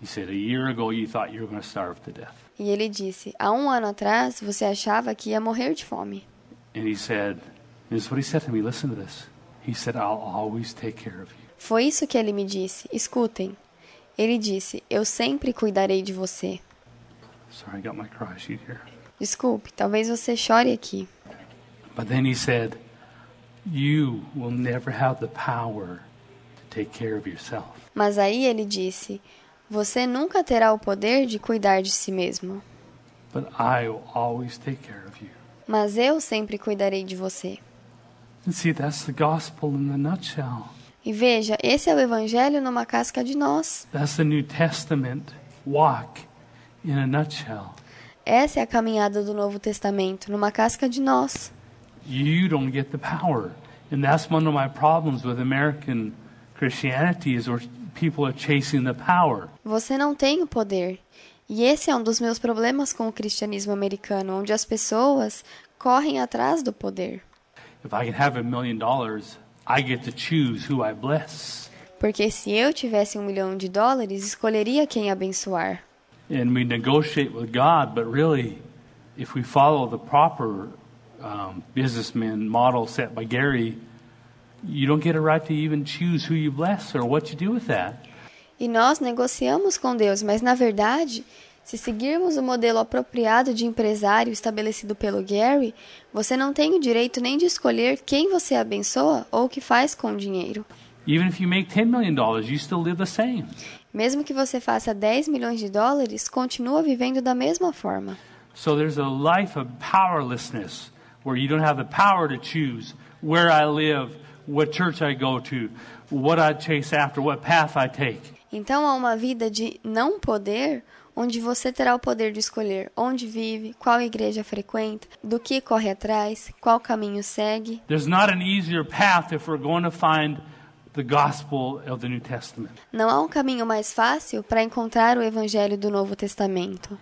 He said, "A year ago, you thought you were going to starve to death." E ele disse: Há um ano atrás você achava que ia morrer de fome. And he said, "This is what he said to me. Listen to this." He said, "I'll always take care of you." Foi isso que ele me disse. Escutem. Ele disse: Eu sempre cuidarei de você. Sorry. Desculpe, talvez você chore aqui. But then he said, "You will never have the power to take care of yourself." Mas aí ele disse: Você nunca terá o poder de cuidar de si mesmo. But I will always take care of you. Mas eu sempre cuidarei de você. And see, that's the gospel in the nutshell. E veja, esse é o Evangelho numa casca de nós. That's the New Testament walk in a nutshell. Essa é a caminhada do Novo Testamento, numa casca de nós. You don't get the power. And that's one of my problems with American Christianity is people are chasing the power. Você não tem o poder. E esse é um dos meus problemas com o cristianismo americano, onde as pessoas correm atrás do poder. If I can have a million dollars, I get to choose who I bless. Porque se eu tivesse um milhão de dólares, escolheria quem abençoar. And we negotiate with God, but really, if we follow the proper um, businessman model set by Gary, you don't get a right to even choose who you bless or what you do with that. E nós negociamos com Deus, mas na verdade, se seguirmos o modelo apropriado de empresário estabelecido pelo Gary, você não tem o direito nem de escolher quem você abençoa ou o que faz com o dinheiro. Even if you make $10 million, you still live the same. Mesmo que você faça 10 milhões de dólares, continua vivendo da mesma forma. So there's a life of powerlessness where you don't have the power to choose where I live, what church I go to, what I chase after, what path I take. Então há uma vida de não poder, onde você terá o poder de escolher onde vive, qual igreja frequenta, do que corre atrás, qual caminho segue. There's not an easier path if we're going to find the gospel of the New Testament. Não há um caminho mais fácil para encontrar o evangelho do Novo Testamento.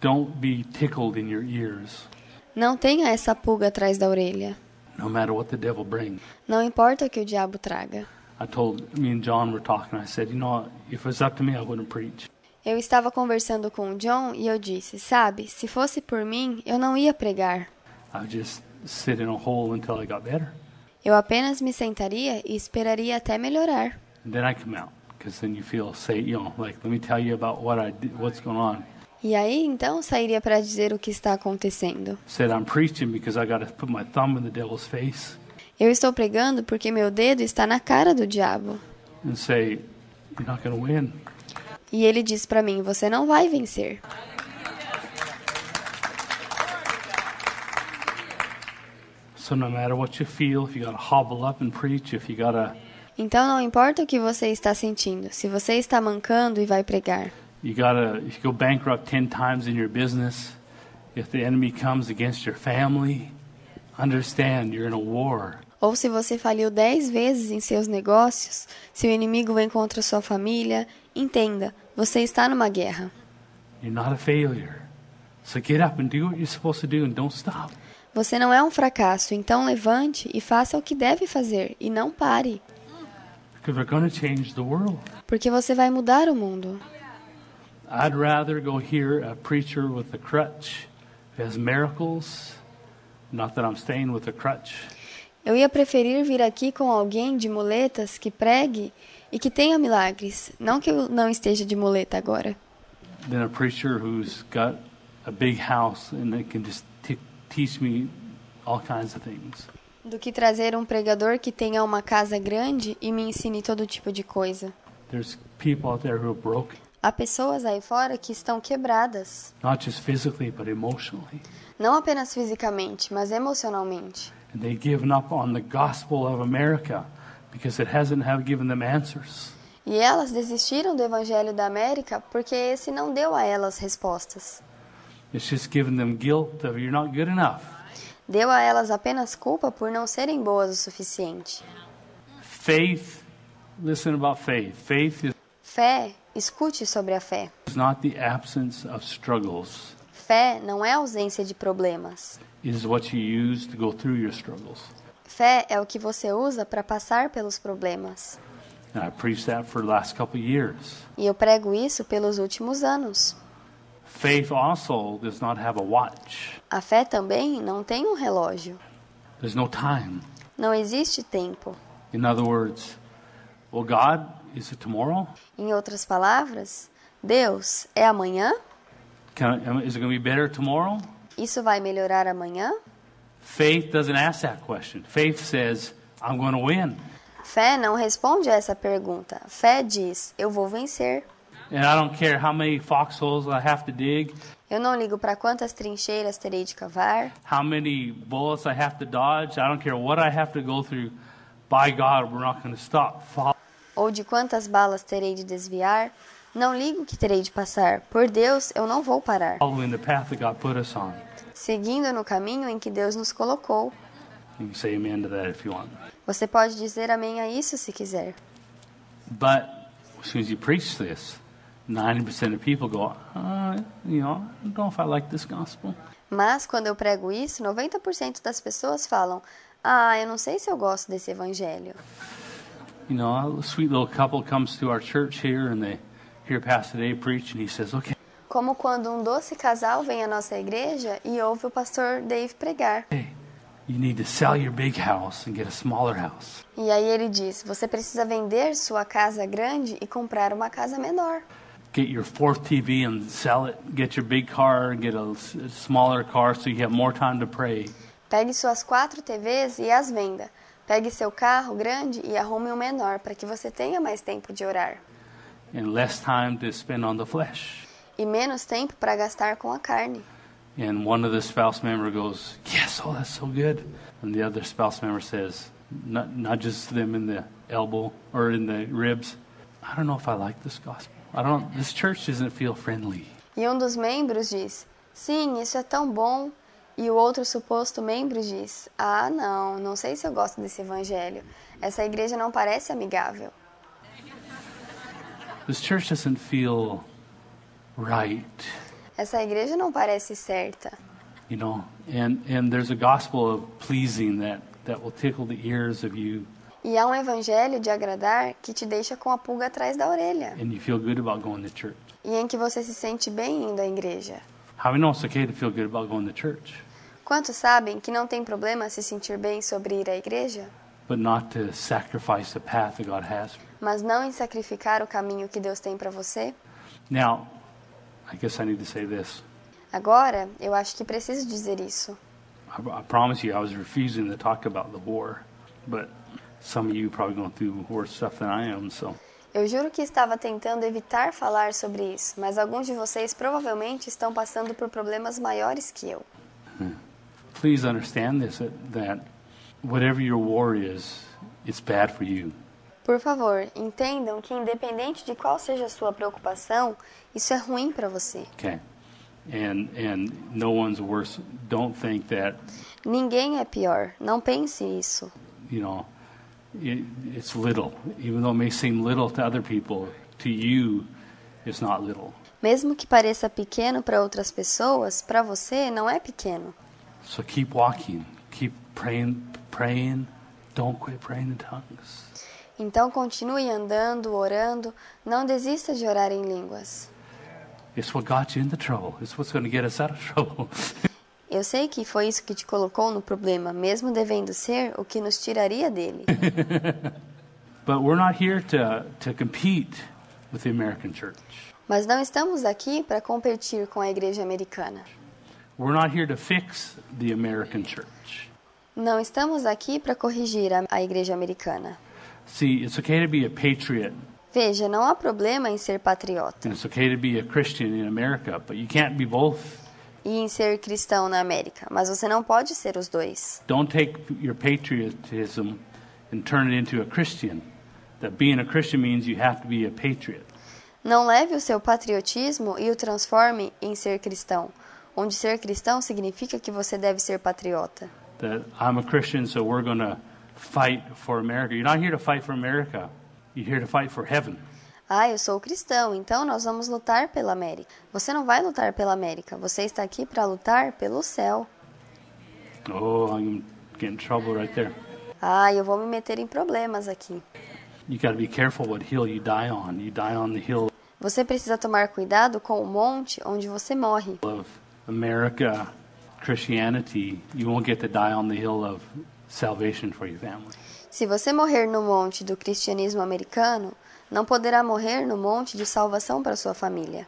Don't be tickled in your ears, Não tenha essa pulga atrás da orelha. no matter what the devil brings. Não importa o que o diabo traga. I told me and John were talking. I said, you know, if it was up to me, I wouldn't preach. Eu estava conversando com o John e eu disse: Sabe, se fosse por mim, eu não ia pregar. I would just sit in a hole until I got better, Eu apenas me sentaria e esperaria até melhorar. and then I come out because then you feel say, you know, like let me tell you about what I did, what's going on. E aí então sairia para dizer o que está acontecendo. Said I'm preaching because I got to put my thumb in the devil's face Eu estou pregando porque meu dedo está na cara do diabo. and say, you're not going to win. E ele diz para mim: Você não vai vencer. So no matter what you feel, if you got to hobble up and preach, if you got to Então não importa o que você está sentindo, se você está mancando e vai pregar, You gotta, if you go bankrupt 10 times in your business, if the enemy comes against your family, understand you're in a war. ou se você faliu dez vezes em seus negócios, se o inimigo vem contra sua família, entenda, você está numa guerra. Você não é um fracasso, então levante e faça o que deve fazer e não pare, porque você vai mudar o mundo. I'd rather go hear a preacher with a crutch who has miracles. Not that I'm staying with a crutch. Eu ia preferir vir aqui com alguém de muletas que pregue e que tenha milagres, não que eu não esteja de muleta agora. Than a preacher who's got a big house and they can just teach me all kinds of things. do que trazer um pregador que tenha uma casa grande e me ensine todo tipo de coisa. There's people out there who are broken. Há pessoas aí fora que estão quebradas, not just physically but emotionally. não apenas fisicamente, mas emocionalmente. And they've given up on the gospel of America because it hasn't have given them answers. E elas desistiram do evangelho da América porque esse não deu a elas respostas. It's just giving them guilt of you're not good enough. Deu a elas apenas culpa por não serem boas o suficiente. Faith, listen about faith. Faith is Fé, escute sobre a fé. not the absence of struggles. Fé não é ausência de problemas. It is what you use to go through your struggles. Fé é o que você usa para passar pelos problemas. And I preached that for the last couple of years. E eu prego isso pelos últimos anos. Faith also does not have a watch. A fé também não tem um relógio. There's no time. Não existe tempo. In other words, well, God, is it tomorrow? Em outras palavras, Deus é amanhã? Can is it going to be better tomorrow? Isso vai melhorar amanhã? Faith doesn't ask that question. Faith says, I'm going to win. Fé não responde a essa pergunta. Fé diz: Eu vou vencer. And I don't care how many foxholes I have to dig, Eu não ligo para quantas trincheiras terei de cavar, how many bullets I have to dodge. I don't care what I have to go through. By God, we're not going to stop ou de quantas balas terei de desviar. Não ligo o que terei de passar. Por Deus, eu não vou parar. following the path that God put us on. Seguindo no caminho em que Deus nos colocou. Você pode dizer amém a isso se quiser. But as soon as you preach this, 90% of people go, uh, you know, I don't know if I like this gospel. Mas quando eu prego isso, 90% das pessoas falam: Ah, eu não sei se eu gosto desse evangelho. You know, a sweet little couple comes to our church here and they hear Pastor Dave preach and he says, okay, Como quando um doce casal vem à nossa igreja e ouve o pastor Dave pregar. hey. E aí ele diz: Você precisa vender sua casa grande e comprar uma casa menor. Get your fourth TV and sell it. Get your big car get a smaller car so you have more time to pray. Pegue suas quatro TVs e as venda. Pegue seu carro grande e arrume um menor para que você tenha mais tempo de orar and less time to spend on the flesh. E menos tempo para gastar com a carne. And one of the spouse member goes, "Yes, oh, that's so good." And the other spouse member says, not, nudges them in the elbow or in the ribs. I don't know if I like this gospel. I don't. This church doesn't feel friendly. E um dos membros diz: Sim, isso é tão bom. E o outro suposto membro diz: Ah, não, não sei se eu gosto desse evangelho. Essa igreja não parece amigável. This church doesn't feel right. Essa igreja não parece certa. You know. And and there's a gospel of pleasing that that will tickle the ears of you, E há um evangelho de agradar que te deixa com a pulga atrás da orelha and you feel good about going to church. e em que você se sente bem indo à igreja. How we know it's okay to feel good about going to church, Quantos sabem que não tem problema se sentir bem sobre ir à igreja, but not to sacrifice the path that God has mas não em sacrificar o caminho que Deus tem para você? Now, I guess I need to say this. Agora, eu acho que preciso dizer isso. I, I promise you, I was refusing to talk about the war, but some of you probably going through worse stuff than I am. So, Eu juro que estava tentando evitar falar sobre isso, mas alguns de vocês provavelmente estão passando por problemas maiores que eu. please understand this: that whatever your war is, it's bad for you. Por favor, entendam que independente de qual seja a sua preocupação, isso é ruim para você. Okay, and and no one's worse. Don't think that Ninguém é pior, não pense isso. you know it, it's little, even though it may seem little to other people. To you, it's not little. Mesmo que pareça pequeno para outras pessoas, para você não é pequeno. So keep walking, keep praying, praying. Don't quit praying in tongues. Então continue andando, orando, não desista de orar em línguas. It's what got you into trouble. It's what's going to get us out of trouble. Eu sei que foi isso que te colocou no problema, mesmo devendo ser o que nos tiraria dele. but we're not here to, to compete with the American church. Mas não estamos aqui para competir com a igreja americana. We're not here to fix the American church. Não estamos aqui para corrigir a, a igreja americana. See, it's okay to be a patriot Veja, não há problema em ser patriota and it's okay to be a Christian in America, but you can't be both. e em ser cristão na América, mas você não pode ser os dois. Don't take your patriotism and turn it into a Christian. That being a Christian means you have to be a patriot. Não leve o seu patriotismo e o transforme em ser cristão, onde ser cristão significa que você deve ser patriota. That I'm a Christian, so we're going to fight for America. You're not here to fight for America. You're here to fight for heaven. Ah, eu sou cristão, então nós vamos lutar pela América. Você não vai lutar pela América, você está aqui para lutar pelo céu. Oh, I'm getting in trouble right there. Ah, eu vou me meter em problemas aqui. You got to be careful what hill you die on. You die on the hill Você precisa tomar cuidado com o monte onde você morre. of America, Christianity. You won't get to die on the hill of salvation for your family. Se você morrer no monte do cristianismo americano, não poderá morrer no monte de salvação para sua família.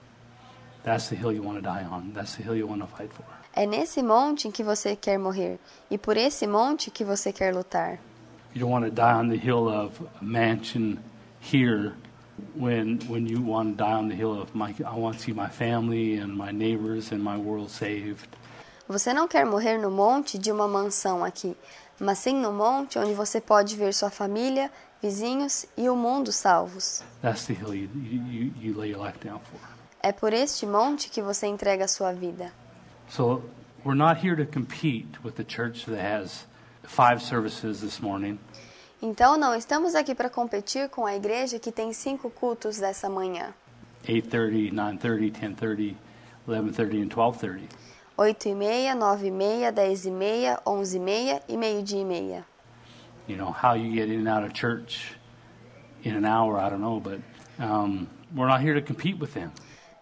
That's the hill you want to die on. That's the hill you want to fight for. É nesse monte em que você quer morrer e por esse monte que você quer lutar. You don't want to die on the hill of a mansion here when when you want to die on the hill of my I want to see my family and my neighbors and my world saved. Você não quer morrer no monte de uma mansão aqui, mas sim no monte onde você pode ver sua família, vizinhos e o mundo salvos. É por este monte que você entrega a sua vida. So we're not here to compete with the church that has five services this morning. Então não estamos aqui para competir com a igreja que tem cinco cultos dessa manhã. 8.30, 9.30, 10.30, 11.30, and 12.30. 8 e meia, 9 e meia, 10 e meia, 11 e meia e meio-dia e meia. You know, how you get in and out of church in an hour, I don't know, but um, we're not here to compete with them.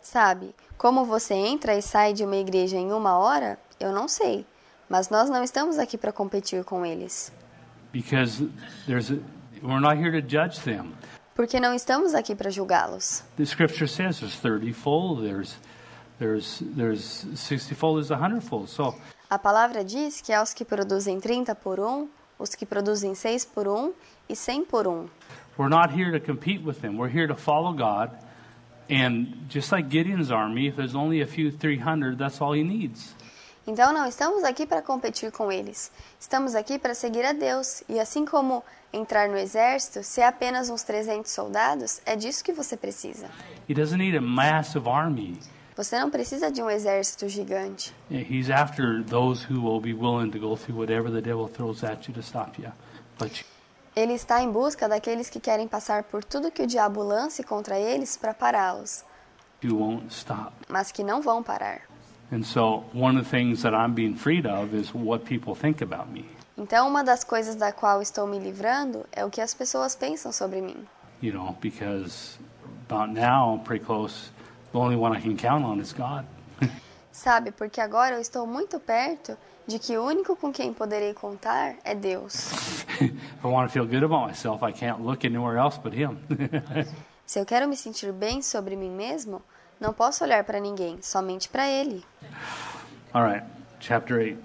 Sabe, como você entra e sai de uma igreja em uma hora, eu não sei. Mas nós não estamos aqui para competir com eles. because there's a, we're not here to judge them. Porque não estamos aqui para julgá-los. The scripture says there's 30 fold, there's there's there's 60 fold, there's 100 fold. So A palavra diz que aos que produzem 30 por um, os que produzem 6 por um e 100 por um. we're not here to compete with them. We're here to follow God. And just like Gideon's army, if there's only a few 300, that's all he needs. Então não estamos aqui para competir com eles. Estamos aqui para seguir a Deus. E assim como entrar no exército, se é apenas uns 300 soldados, é disso que você precisa. He doesn't need a massive army. Você não precisa de um exército gigante. He's after those who will be willing to go through whatever the devil throws at you to stop you. But Ele está em busca daqueles que querem passar por tudo que o diabo lance contra eles para pará-los, you won't stop. mas que não vão parar. And so, one of the things that I'm being freed of is what people think about me. Então, uma das coisas da qual estou me livrando é o que as pessoas pensam sobre mim. You know, because about now, pretty close. The only one I can count on is God. Sabe, porque agora eu estou muito perto de que o único com quem poderei contar é Deus. if I want to feel good about myself, I can't look anywhere else but Him. Se eu quero me sentir bem sobre mim mesmo, não posso olhar para ninguém, somente para Ele. All right, chapter 8,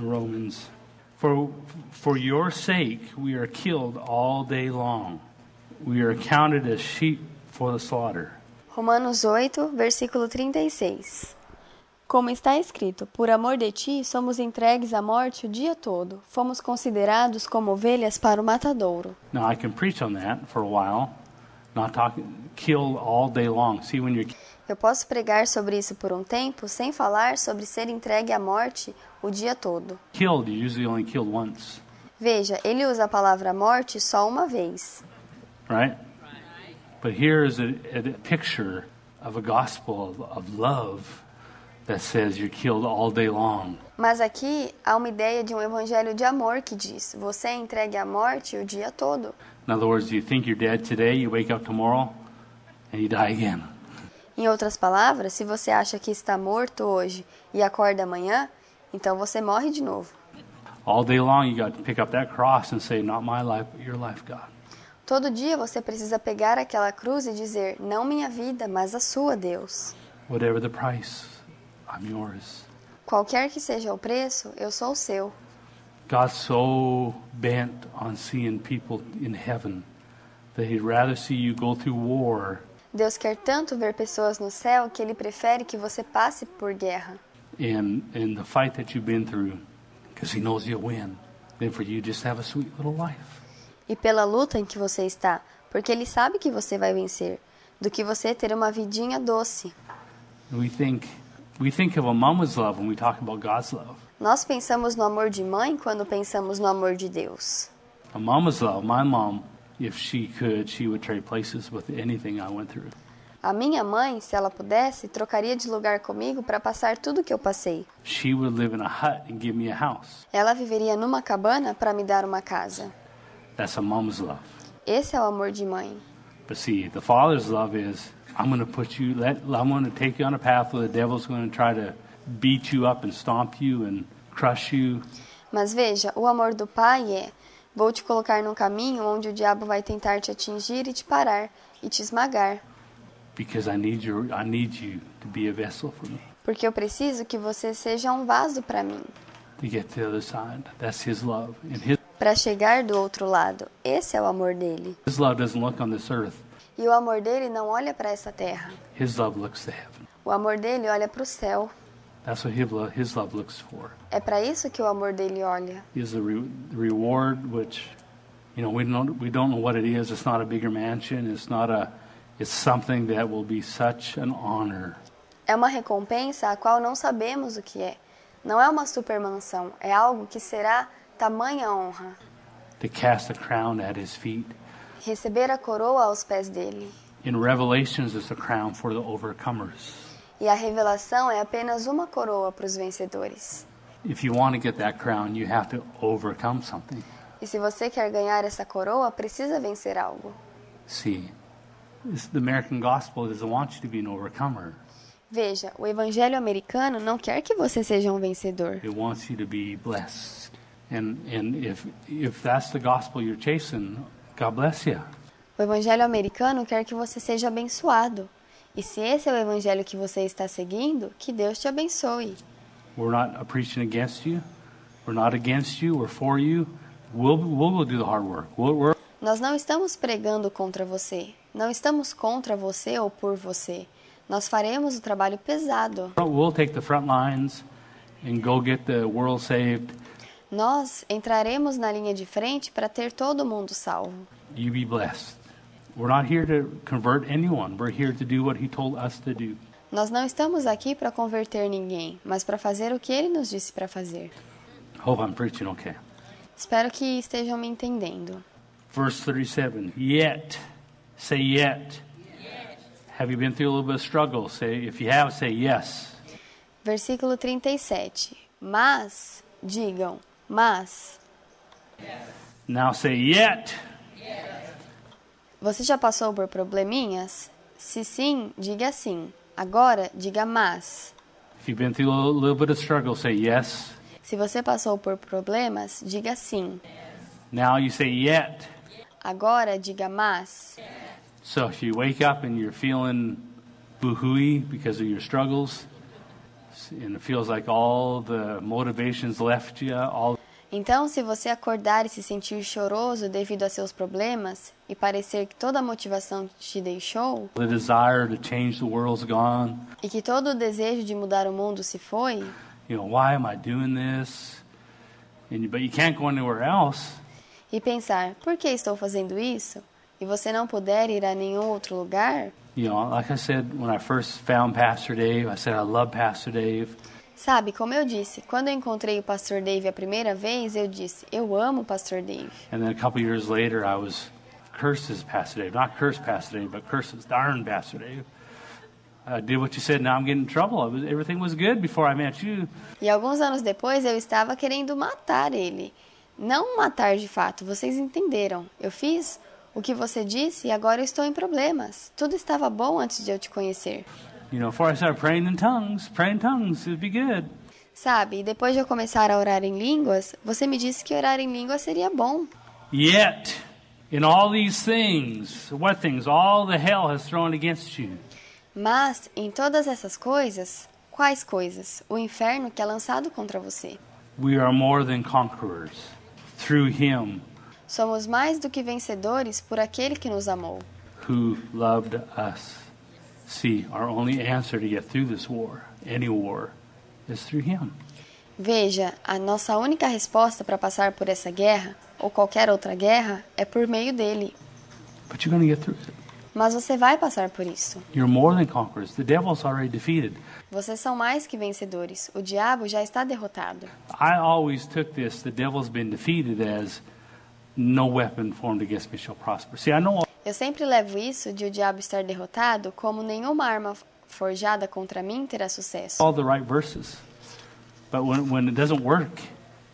Romans. For, for your sake we are killed all day long. We are counted as sheep for the slaughter. Romanos 8, versículo 36. Como está escrito, por amor de ti somos entregues à morte o dia todo, fomos considerados como ovelhas para o matadouro. Now, I can preach on that for a while, not talking, killed all day long. See, when you're Eu posso pregar sobre isso por um tempo sem falar sobre ser entregue à morte o dia todo. killed, usually only killed once, Veja, ele usa a palavra morte só uma vez. right? But here is a, a picture of a gospel of, of love that says you're killed all day long. Mas aqui há uma ideia de um evangelho de amor que diz: você é entregue à morte o dia todo. In other words, you think you're dead today, you wake up tomorrow, and you die again. Em outras palavras, se você acha que está morto hoje e acorda amanhã, então você morre de novo. All day long, you got to pick up that cross and say, Not my life, but your life, God. Todo dia você precisa pegar aquela cruz e dizer: não minha vida, mas a sua, Deus. Whatever the price, I'm yours. Qualquer que seja o preço, eu sou o seu. God's so bent on seeing people in heaven that He'd rather see you go through war Deus quer tanto ver pessoas no céu que ele prefere que você passe por guerra. and, and the fight that you've been through because He knows you'll win than for you just have a sweet little life. E pela luta em que você está, porque ele sabe que você vai vencer, do que você ter uma vidinha doce. And we think We think of a mama's love when we talk about God's love. Nós pensamos no amor de mãe quando pensamos no amor de Deus. A mama's love, my mom, if she could, she would trade places with anything I went through. A minha mãe, se ela pudesse, trocaria de lugar comigo para passar tudo o que eu passei. Ela viveria numa cabana para me dar uma casa. That's a mom's love. Esse é o amor de mãe. But see, the father's love is I'm going to put you, let, I'm going to take you on a path where the devil's going to try to beat you up and stomp you and crush you. Mas veja, o amor do pai é: vou te colocar num caminho onde o diabo vai tentar te atingir e te parar e te esmagar, because I need you I need you to be a vessel for me porque eu preciso que você seja um vaso para mim, to get to the other side. That's his love. And his para chegar do outro lado. Esse é o amor dele. his love doesn't look on this earth. E o amor dele não olha para essa terra. His love looks to heaven. O amor dele olha para o céu. That's what his love, looks for. É para isso que o amor dele olha. Is the, re- reward which you know we don't we don't know what it is. It's not a bigger mansion. It's not a it's something that will be such an honor. É uma recompensa a qual não sabemos o que é. Não é uma supermansão, é algo que será tamanha honra. to cast a crown at his feet. Receber a coroa aos pés dele. In Revelations, it's a crown for the overcomers. E a revelação é apenas uma coroa para os vencedores. If you want to get that crown, you have to overcome something. E se você quer ganhar essa coroa, precisa vencer algo. See, the American gospel doesn't want you to be an overcomer. Veja, o evangelho americano não quer que você seja um vencedor. It wants you to be blessed. And and if if that's the gospel you're chasing, God bless you. O evangelho americano quer que você seja abençoado. E se esse é o evangelho que você está seguindo, que Deus te abençoe. We're not preaching against you. We're not against you. We're for you. We'll we'll do the hard work. We'll, we're Nós não estamos pregando contra você. Não estamos contra você ou por você. Nós faremos o trabalho pesado. we'll take the front lines and go get the world saved. Nós entraremos na linha de frente para ter todo mundo salvo. You be blessed. We're not here to convert anyone. We're here to do what He told us to do. Nós não estamos aqui para converter ninguém, mas para fazer o que ele nos disse para fazer. Hope I'm preaching okay. Espero que estejam me entendendo. Verse 37. Yet. Say yet. Have you been through a little bit of struggle? Say, if you have, say yes. Versículo 37. Mas, digam, mas. Now say yet. Você já passou por probleminhas? Se sim, diga sim. Agora, diga mas. If you've been through a little bit of struggle, say yes. Se você passou por problemas, diga sim. Now you say yet. Agora, diga mas. So if you wake up and you're feeling boo-hooey because of your struggles, and it feels like all the motivations left you, all Então, se você acordar e se sentir choroso devido a seus problemas e parecer que toda a motivação te deixou the desire to change the world's gone, e que todo o desejo de mudar o mundo se foi, you know, why am I doing this? And you, but you can't go anywhere else. e pensar, por que estou fazendo isso? E você não puder ir a nenhum outro lugar, You know, like I said when I first found Pastor Dave, I said I love Pastor Dave. Sabe, como eu disse, quando eu encontrei o pastor Dave a primeira vez, eu disse, eu amo o pastor Dave. And then a couple years later, I was cursed as Pastor Dave. Not cursed Pastor Dave, but cursed as darn Pastor Dave. I did what you said. Now I'm getting in trouble. Was, everything was good before I met you. E alguns anos depois eu estava querendo matar ele. Não matar de fato, vocês entenderam. Eu fiz o que você disse e agora estou em problemas. Tudo estava bom antes de eu te conhecer. You know, before I started praying in tongues, praying in tongues, it'd be good. Sabe, depois de eu começar a orar em línguas, você me disse que orar em línguas seria bom. Yet, in all these things, what things? All the hell has thrown against you. Mas, em todas essas coisas, quais coisas? O inferno que é lançado contra você. We are more than conquerors through Him Somos mais do que vencedores por aquele que nos amou. who loved us. See, our only answer to get through this war, any war, is through Him. Veja, a nossa única resposta para passar por essa guerra, ou qualquer outra guerra, é por meio dele. But you're going to get through it. Mas você vai passar por isso. You're more than conquerors. The devil's already defeated. Vocês são mais que vencedores. O diabo já está derrotado. I always took this, the devil's been defeated, as no weapon formed against me shall prosper. See, I know Eu sempre levo isso de o diabo estar derrotado como nenhuma arma forjada contra mim terá sucesso. all the right verses. But when, when it doesn't work,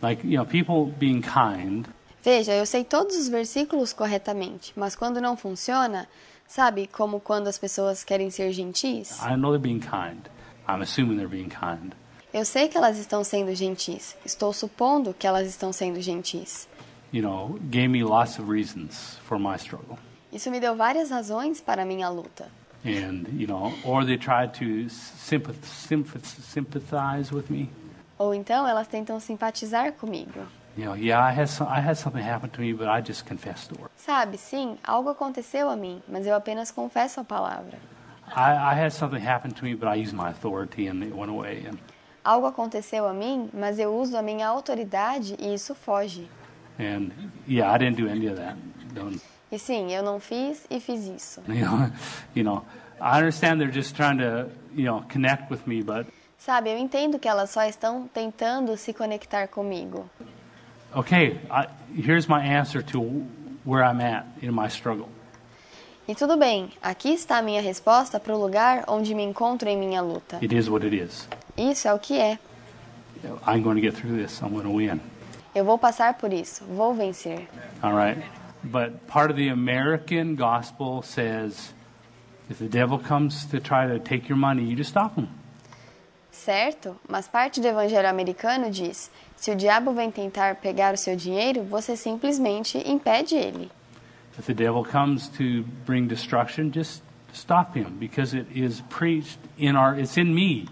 like, you know, people being kind, Veja, eu sei todos os versículos corretamente, mas quando não funciona, sabe como quando as pessoas querem ser gentis? I know they're being kind. I'm assuming they're being kind. Eu sei que elas estão sendo gentis. Estou supondo que elas estão sendo gentis. You know, gave me lots of reasons for my struggle. Isso me deu várias razões para a minha luta. And, you know, or they tried to sympath- sympath- sympathize with me. Ou então elas tentam simpatizar comigo. Sabe, sim, algo aconteceu a mim, mas eu apenas confesso a palavra. Algo aconteceu a mim, mas eu uso a minha autoridade e isso foge. and yeah, I didn't do any of that. Don't, E sim, eu não fiz e fiz isso. You know, you know, I understand they're just trying to, you know, connect with me, but Sabe, eu entendo que elas só estão tentando se conectar comigo. okay, I, here's my answer to where I'm at in my struggle. E tudo bem, aqui está a minha resposta para o lugar onde me encontro em minha luta. It is what it is. Isso é o que é. I'm going to get through this. I'm going to win. Eu vou passar por isso, vou vencer. All right. But part of the American gospel says if the devil comes to try to take your money, you just stop him. Certo? Mas parte do evangelho americano diz: se o diabo vem tentar pegar o seu dinheiro, você simplesmente impede ele. If the devil comes to bring destruction, just stop him because it is preached in our it's in me.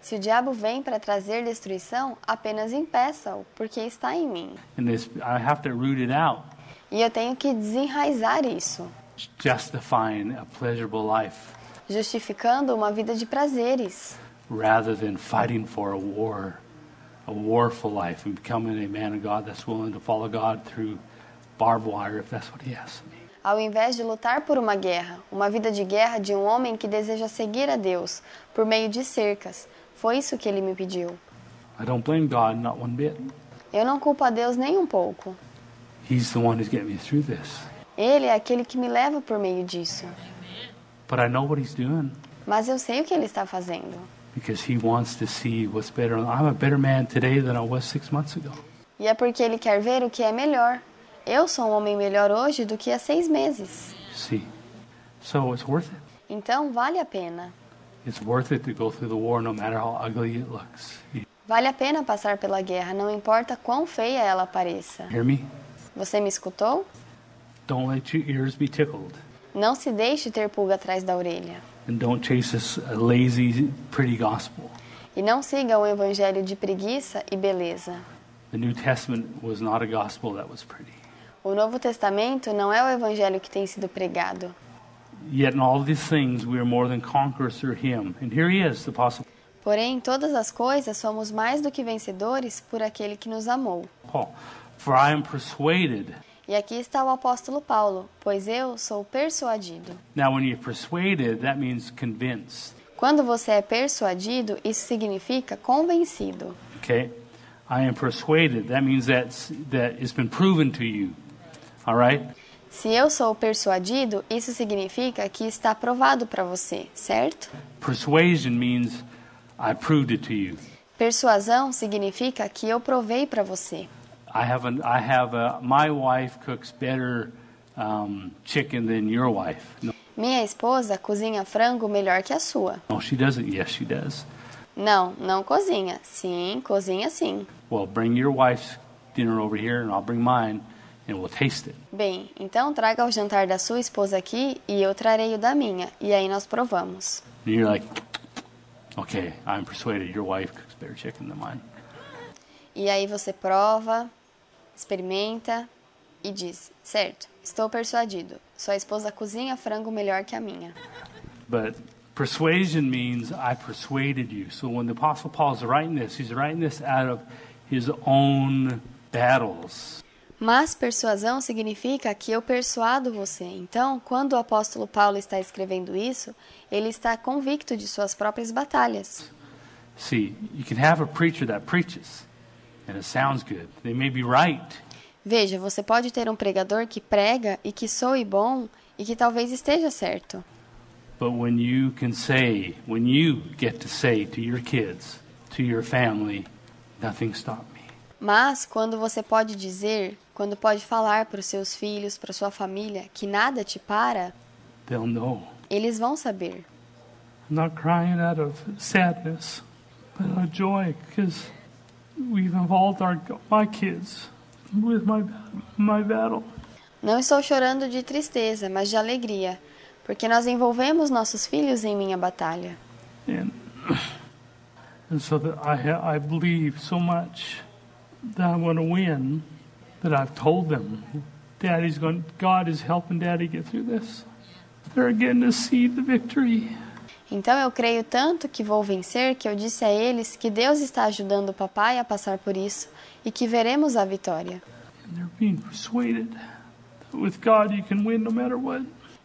Se o diabo vem para trazer destruição, apenas impeça-o, porque está em mim. And this I have to root it out. E eu tenho que desenraizar isso, justifying a pleasurable life justificando uma vida de prazeres, rather than fighting for a war, a warful life, and becoming a man of God that's willing to follow God through barbed wire if that's what He asks me. ao invés de lutar por uma guerra, uma vida de guerra de um homem que deseja seguir a Deus por meio de cercas. Foi isso que ele me pediu. I don't blame God, not one bit. Eu não culpo a Deus nem um pouco. He's the one who's getting me through this. Ele é aquele que me leva por meio disso. But I know what He's doing Mas eu sei o que ele está fazendo. because He wants to see what's better. I'm a better man today than I was six months ago. E é porque ele quer ver o que é melhor. Eu sou um homem melhor hoje do que há seis meses. See? So it's worth it. Então vale a pena. It's worth it to go through the war no matter how ugly it looks. Vale a pena passar pela guerra, não importa quão feia ela pareça. hear me? Você me escutou? Don't let your ears be tickled. Não se deixe ter pulga atrás da orelha. And don't chase this uh, lazy, pretty gospel. E não siga o evangelho de preguiça e beleza. The New Testament was not a gospel that was pretty. O Novo Testamento não é o evangelho que tem sido pregado. Yet in all these things we are more than conquerors through him. And here he is, the apostle Porém, em todas as coisas somos mais do que vencedores por aquele que nos amou. Paul. For I am persuaded. E aqui está o apóstolo Paulo, pois eu sou persuadido. Now when you're persuaded, that means convinced. Quando você é persuadido, isso significa convencido. Okay? I am persuaded. That means that's, that it's been proven to you. All right? Se eu sou persuadido, isso significa que está provado para você, certo? Persuasion means I proved it to you. Persuasão significa que eu provei para você. I have I have a, my wife cooks better um, chicken than your wife. No, Minha esposa cozinha frango melhor que a sua. no, she doesn't. Yes, she does. Não, não cozinha. Sim, cozinha sim. Well, bring your wife's dinner over here, and I'll bring mine, and we'll taste it. Bem, então traga o jantar da sua esposa aqui e eu trarei o da minha, e aí nós provamos. And you're like, okay, I'm persuaded your wife cooks better chicken than mine. E aí você prova, experimenta e diz: certo, estou persuadido. Sua esposa cozinha frango melhor que a minha. But persuasion means I persuaded you. So when the Apostle Paul is writing this, he's writing this out of his own battles. Mas persuasão significa que eu persuado você. Então, quando o apóstolo Paulo está escrevendo isso, ele está convicto de suas próprias batalhas. See, you can have a preacher that preaches, and it sounds good. They may be right, Veja, você pode ter um pregador que prega e que soe bom e que talvez esteja certo. but when you can say, when you get to say to your kids, to your family, nothing stopped me. Mas quando você pode dizer, quando pode falar para os seus filhos, para sua família, que nada te para, They'll know. eles vão saber. I'm not crying out of sadness, but out of joy because we've involved our my kids with my my battle. Não estou chorando de tristeza, mas de alegria, porque nós envolvemos nossos filhos em minha batalha. And and so that I I believe so much that I'm going to win that I've told them, Daddy's going. God is helping Daddy get through this. They're getting to see the victory. Então eu creio tanto que vou vencer que eu disse a eles que Deus está ajudando o papai a passar por isso e que veremos a vitória.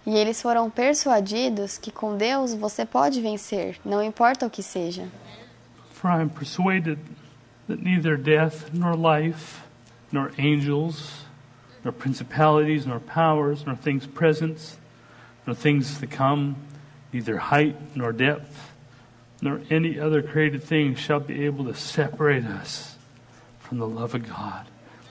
E eles foram persuadidos que com Deus você pode vencer, não importa o que seja. For I am persuaded that neither death nor life, nor angels, nor principalities, nor powers, nor things present, nor things to come, neither height nor depth, nor any other created thing shall be able to separate us from the love of God.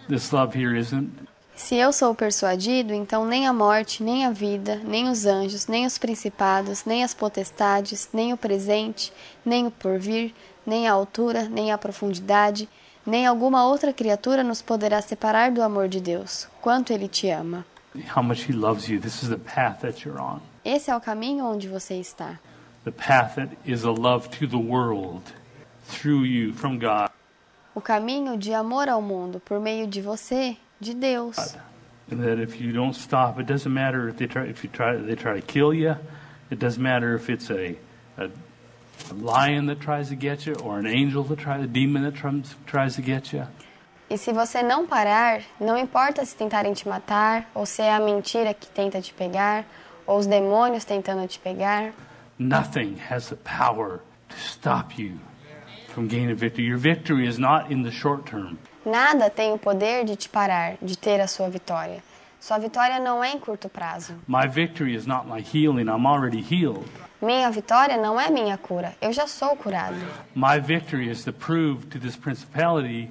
This love here isn't Se eu sou persuadido, então nem a morte, nem a vida, nem os anjos, nem os principados, nem as potestades, nem o presente, nem o porvir, nem a altura, nem a profundidade, nem alguma outra criatura nos poderá separar do amor de Deus. Quanto ele te ama. how much He loves you. This is the path that you're on. Esse é o caminho onde você está. O caminho de amor ao mundo por meio de você, de Deus. And that if you don't stop, it doesn't matter if they try if you try they try to kill you. It doesn't matter if it's a a, lion that tries to get you or an angel that tries a demon that tries, tries to get you. E se você não parar, não importa se tentarem te matar, ou se é a mentira que tenta te pegar, ou os demônios tentando te pegar, Nothing has the power to stop you from gaining victory. Your victory is not in the short term. nada tem o poder de te parar, de ter a sua vitória. Sua vitória não é em curto prazo. My victory is not my healing. I'm already healed. Minha vitória não é minha cura, eu já sou curado. My victory is to prove to this principality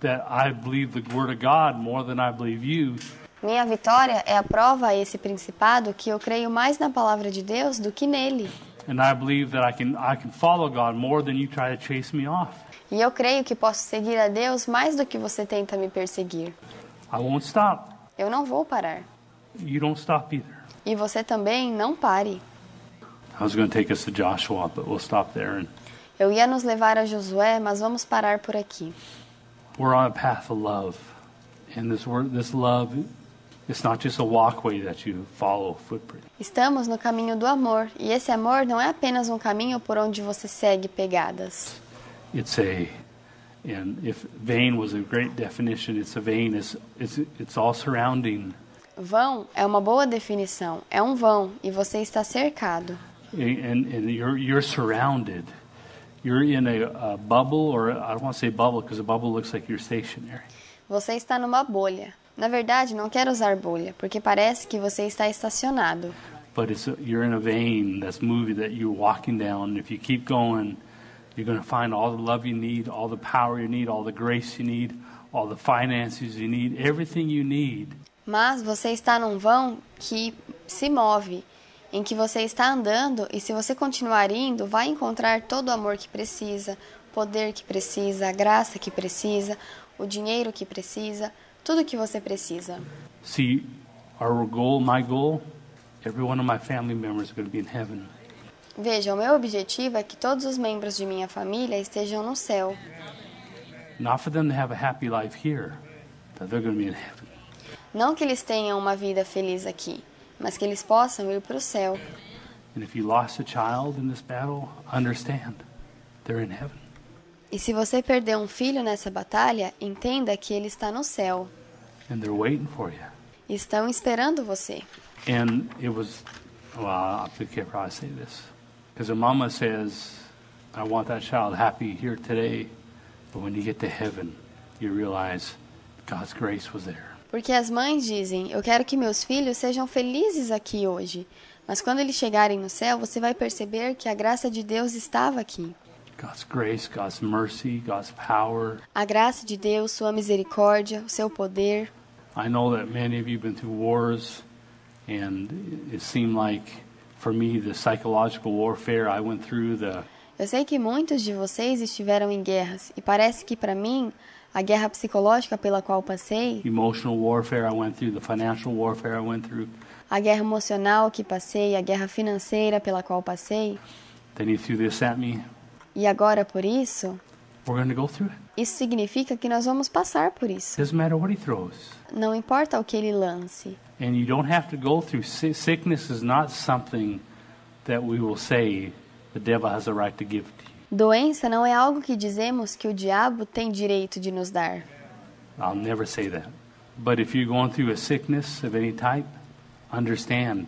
that I believe the word of God more than I believe you. Minha vitória é a prova a esse principado que eu creio mais na palavra de Deus do que nele. And I believe that I can I can follow God more than you try to chase me off. E eu creio que posso seguir a Deus mais do que você tenta me perseguir. I won't stop. Eu não vou parar. You don't stop either. E você também não pare. I was going to take us to Joshua, but we'll stop there. And Eu ia nos levar a Josué, mas vamos parar por aqui. we're on a path of love, and this word, this love, Estamos no caminho do amor, e esse amor não é apenas um caminho por onde você segue pegadas. It's a, and if vein was a great definition, it's a vein. It's it's it's all surrounding, Vão é uma boa definição, é um vão e você está cercado. and and you're you're surrounded. You're in a, a bubble, or I don't want to say bubble because a bubble looks like you're stationary. Você está numa bolha. Na verdade, não quero usar bolha, porque parece que você está estacionado. but it's you're in a vein that's that you're walking down. If you keep going, you're going to find all the love you need, all the power you need, all the grace you need, all the finances you need, everything you need. Mas você está num vão que se move, em que você está andando e se você continuar indo, vai encontrar todo o amor que precisa, o poder que precisa, a graça que precisa, o dinheiro que precisa, tudo que você precisa. See, our goal, my goal, every one of my family members are going to be in heaven. Veja, o meu objetivo é que todos os membros de minha família estejam no céu. Not for them to have a happy life here, but they're going to be in heaven. Não que eles tenham uma vida feliz aqui, mas que eles possam ir para o céu. And if you lost a child in this battle, understand, they're in heaven. E se você perdeu um filho nessa batalha, entenda que ele está no céu. and they're waiting for you. Estão esperando você. And it was, well, I can't probably say this. Because a mama says, I want that child happy here today. But when you get to heaven, you realize God's grace was there. Porque as mães dizem: Eu quero que meus filhos sejam felizes aqui hoje. Mas quando eles chegarem no céu, você vai perceber que a graça de Deus estava aqui. God's grace, God's mercy, God's power. A graça de Deus, sua misericórdia, o seu poder. I know that many of you have been through wars, and it seemed like, for me, the psychological warfare I went through, the Eu sei que muitos de vocês estiveram em guerras, e parece que para mim, a guerra psicológica pela qual passei, emotional warfare I went through, the financial warfare I went through, a guerra emocional que passei, a guerra financeira pela qual passei, then he threw this at me. E agora por isso, isso significa que nós vamos passar por isso. Doesn't matter what he throws. Não importa o que ele lance. And you don't have to go through si- sickness is not something that we will say the devil has a right to give to you. Doença não é algo que dizemos que o diabo tem direito de nos dar. I'll never say that. But if you're going through a sickness of any type, understand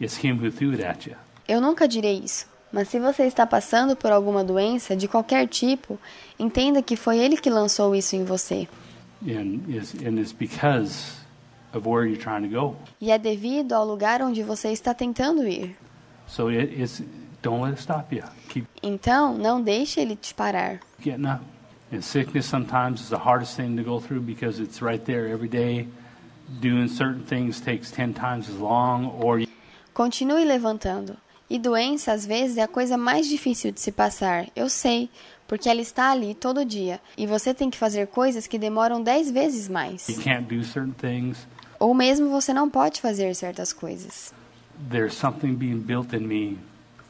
it's him who threw it at you. Eu nunca direi isso. Mas se você está passando por alguma doença de qualquer tipo, entenda que foi ele que lançou isso em você. And and it's. E é devido ao lugar onde você está tentando ir. So it, it's don't let it stop you. Keep Então, não deixe ele te parar. getting up. And sickness sometimes is the hardest thing to go through because it's right there every day. Doing certain things takes ten times as long, or you Continue levantando. E doença, às vezes, é a coisa mais difícil de se passar. Eu sei, porque ela está ali todo dia. E você tem que fazer coisas que demoram dez vezes mais. Ou mesmo você não pode fazer certas coisas. There's something being built in me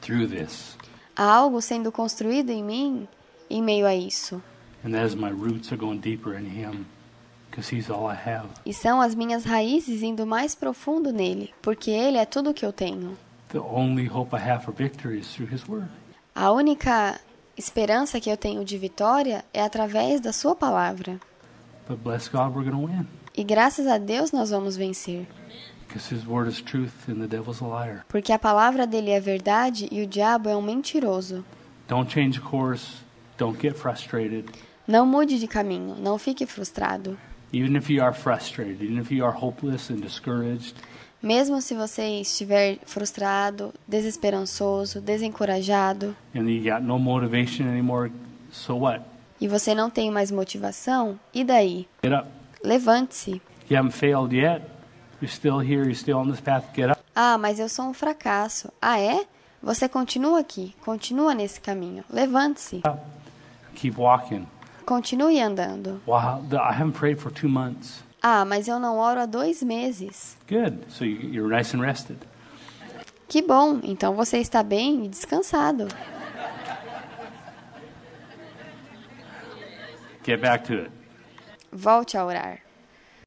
through this, Há algo sendo construído em mim em meio a isso. E são as minhas raízes indo mais profundo nele, porque ele é tudo o que eu tenho. The only hope I have for victory is through His Word. A única esperança que eu tenho de vitória é através da sua palavra. But bless God, we're going to win, E graças a Deus nós vamos vencer, because His Word is truth, and the devil's a liar. porque a palavra dele é verdade e o diabo é um mentiroso. Don't change course. Don't get frustrated. Não mude de caminho, não fique frustrado. Even if you are frustrated, even if you are hopeless and discouraged, Mesmo se você estiver frustrado, desesperançoso, desencorajado, and you got no motivation anymore, so what? e você não tem mais motivação, e daí? Levante-se. Ah, mas eu sou um fracasso. Ah, é? Você continua aqui, continua nesse caminho. Levante-se. Keep walking. Continue andando. Wow, I haven't prayed for two months. Ah, mas eu não oro há dois meses. Good. So you- you're nice and rested. Que bom, então você está bem e descansado. Get back to it. Volte a orar.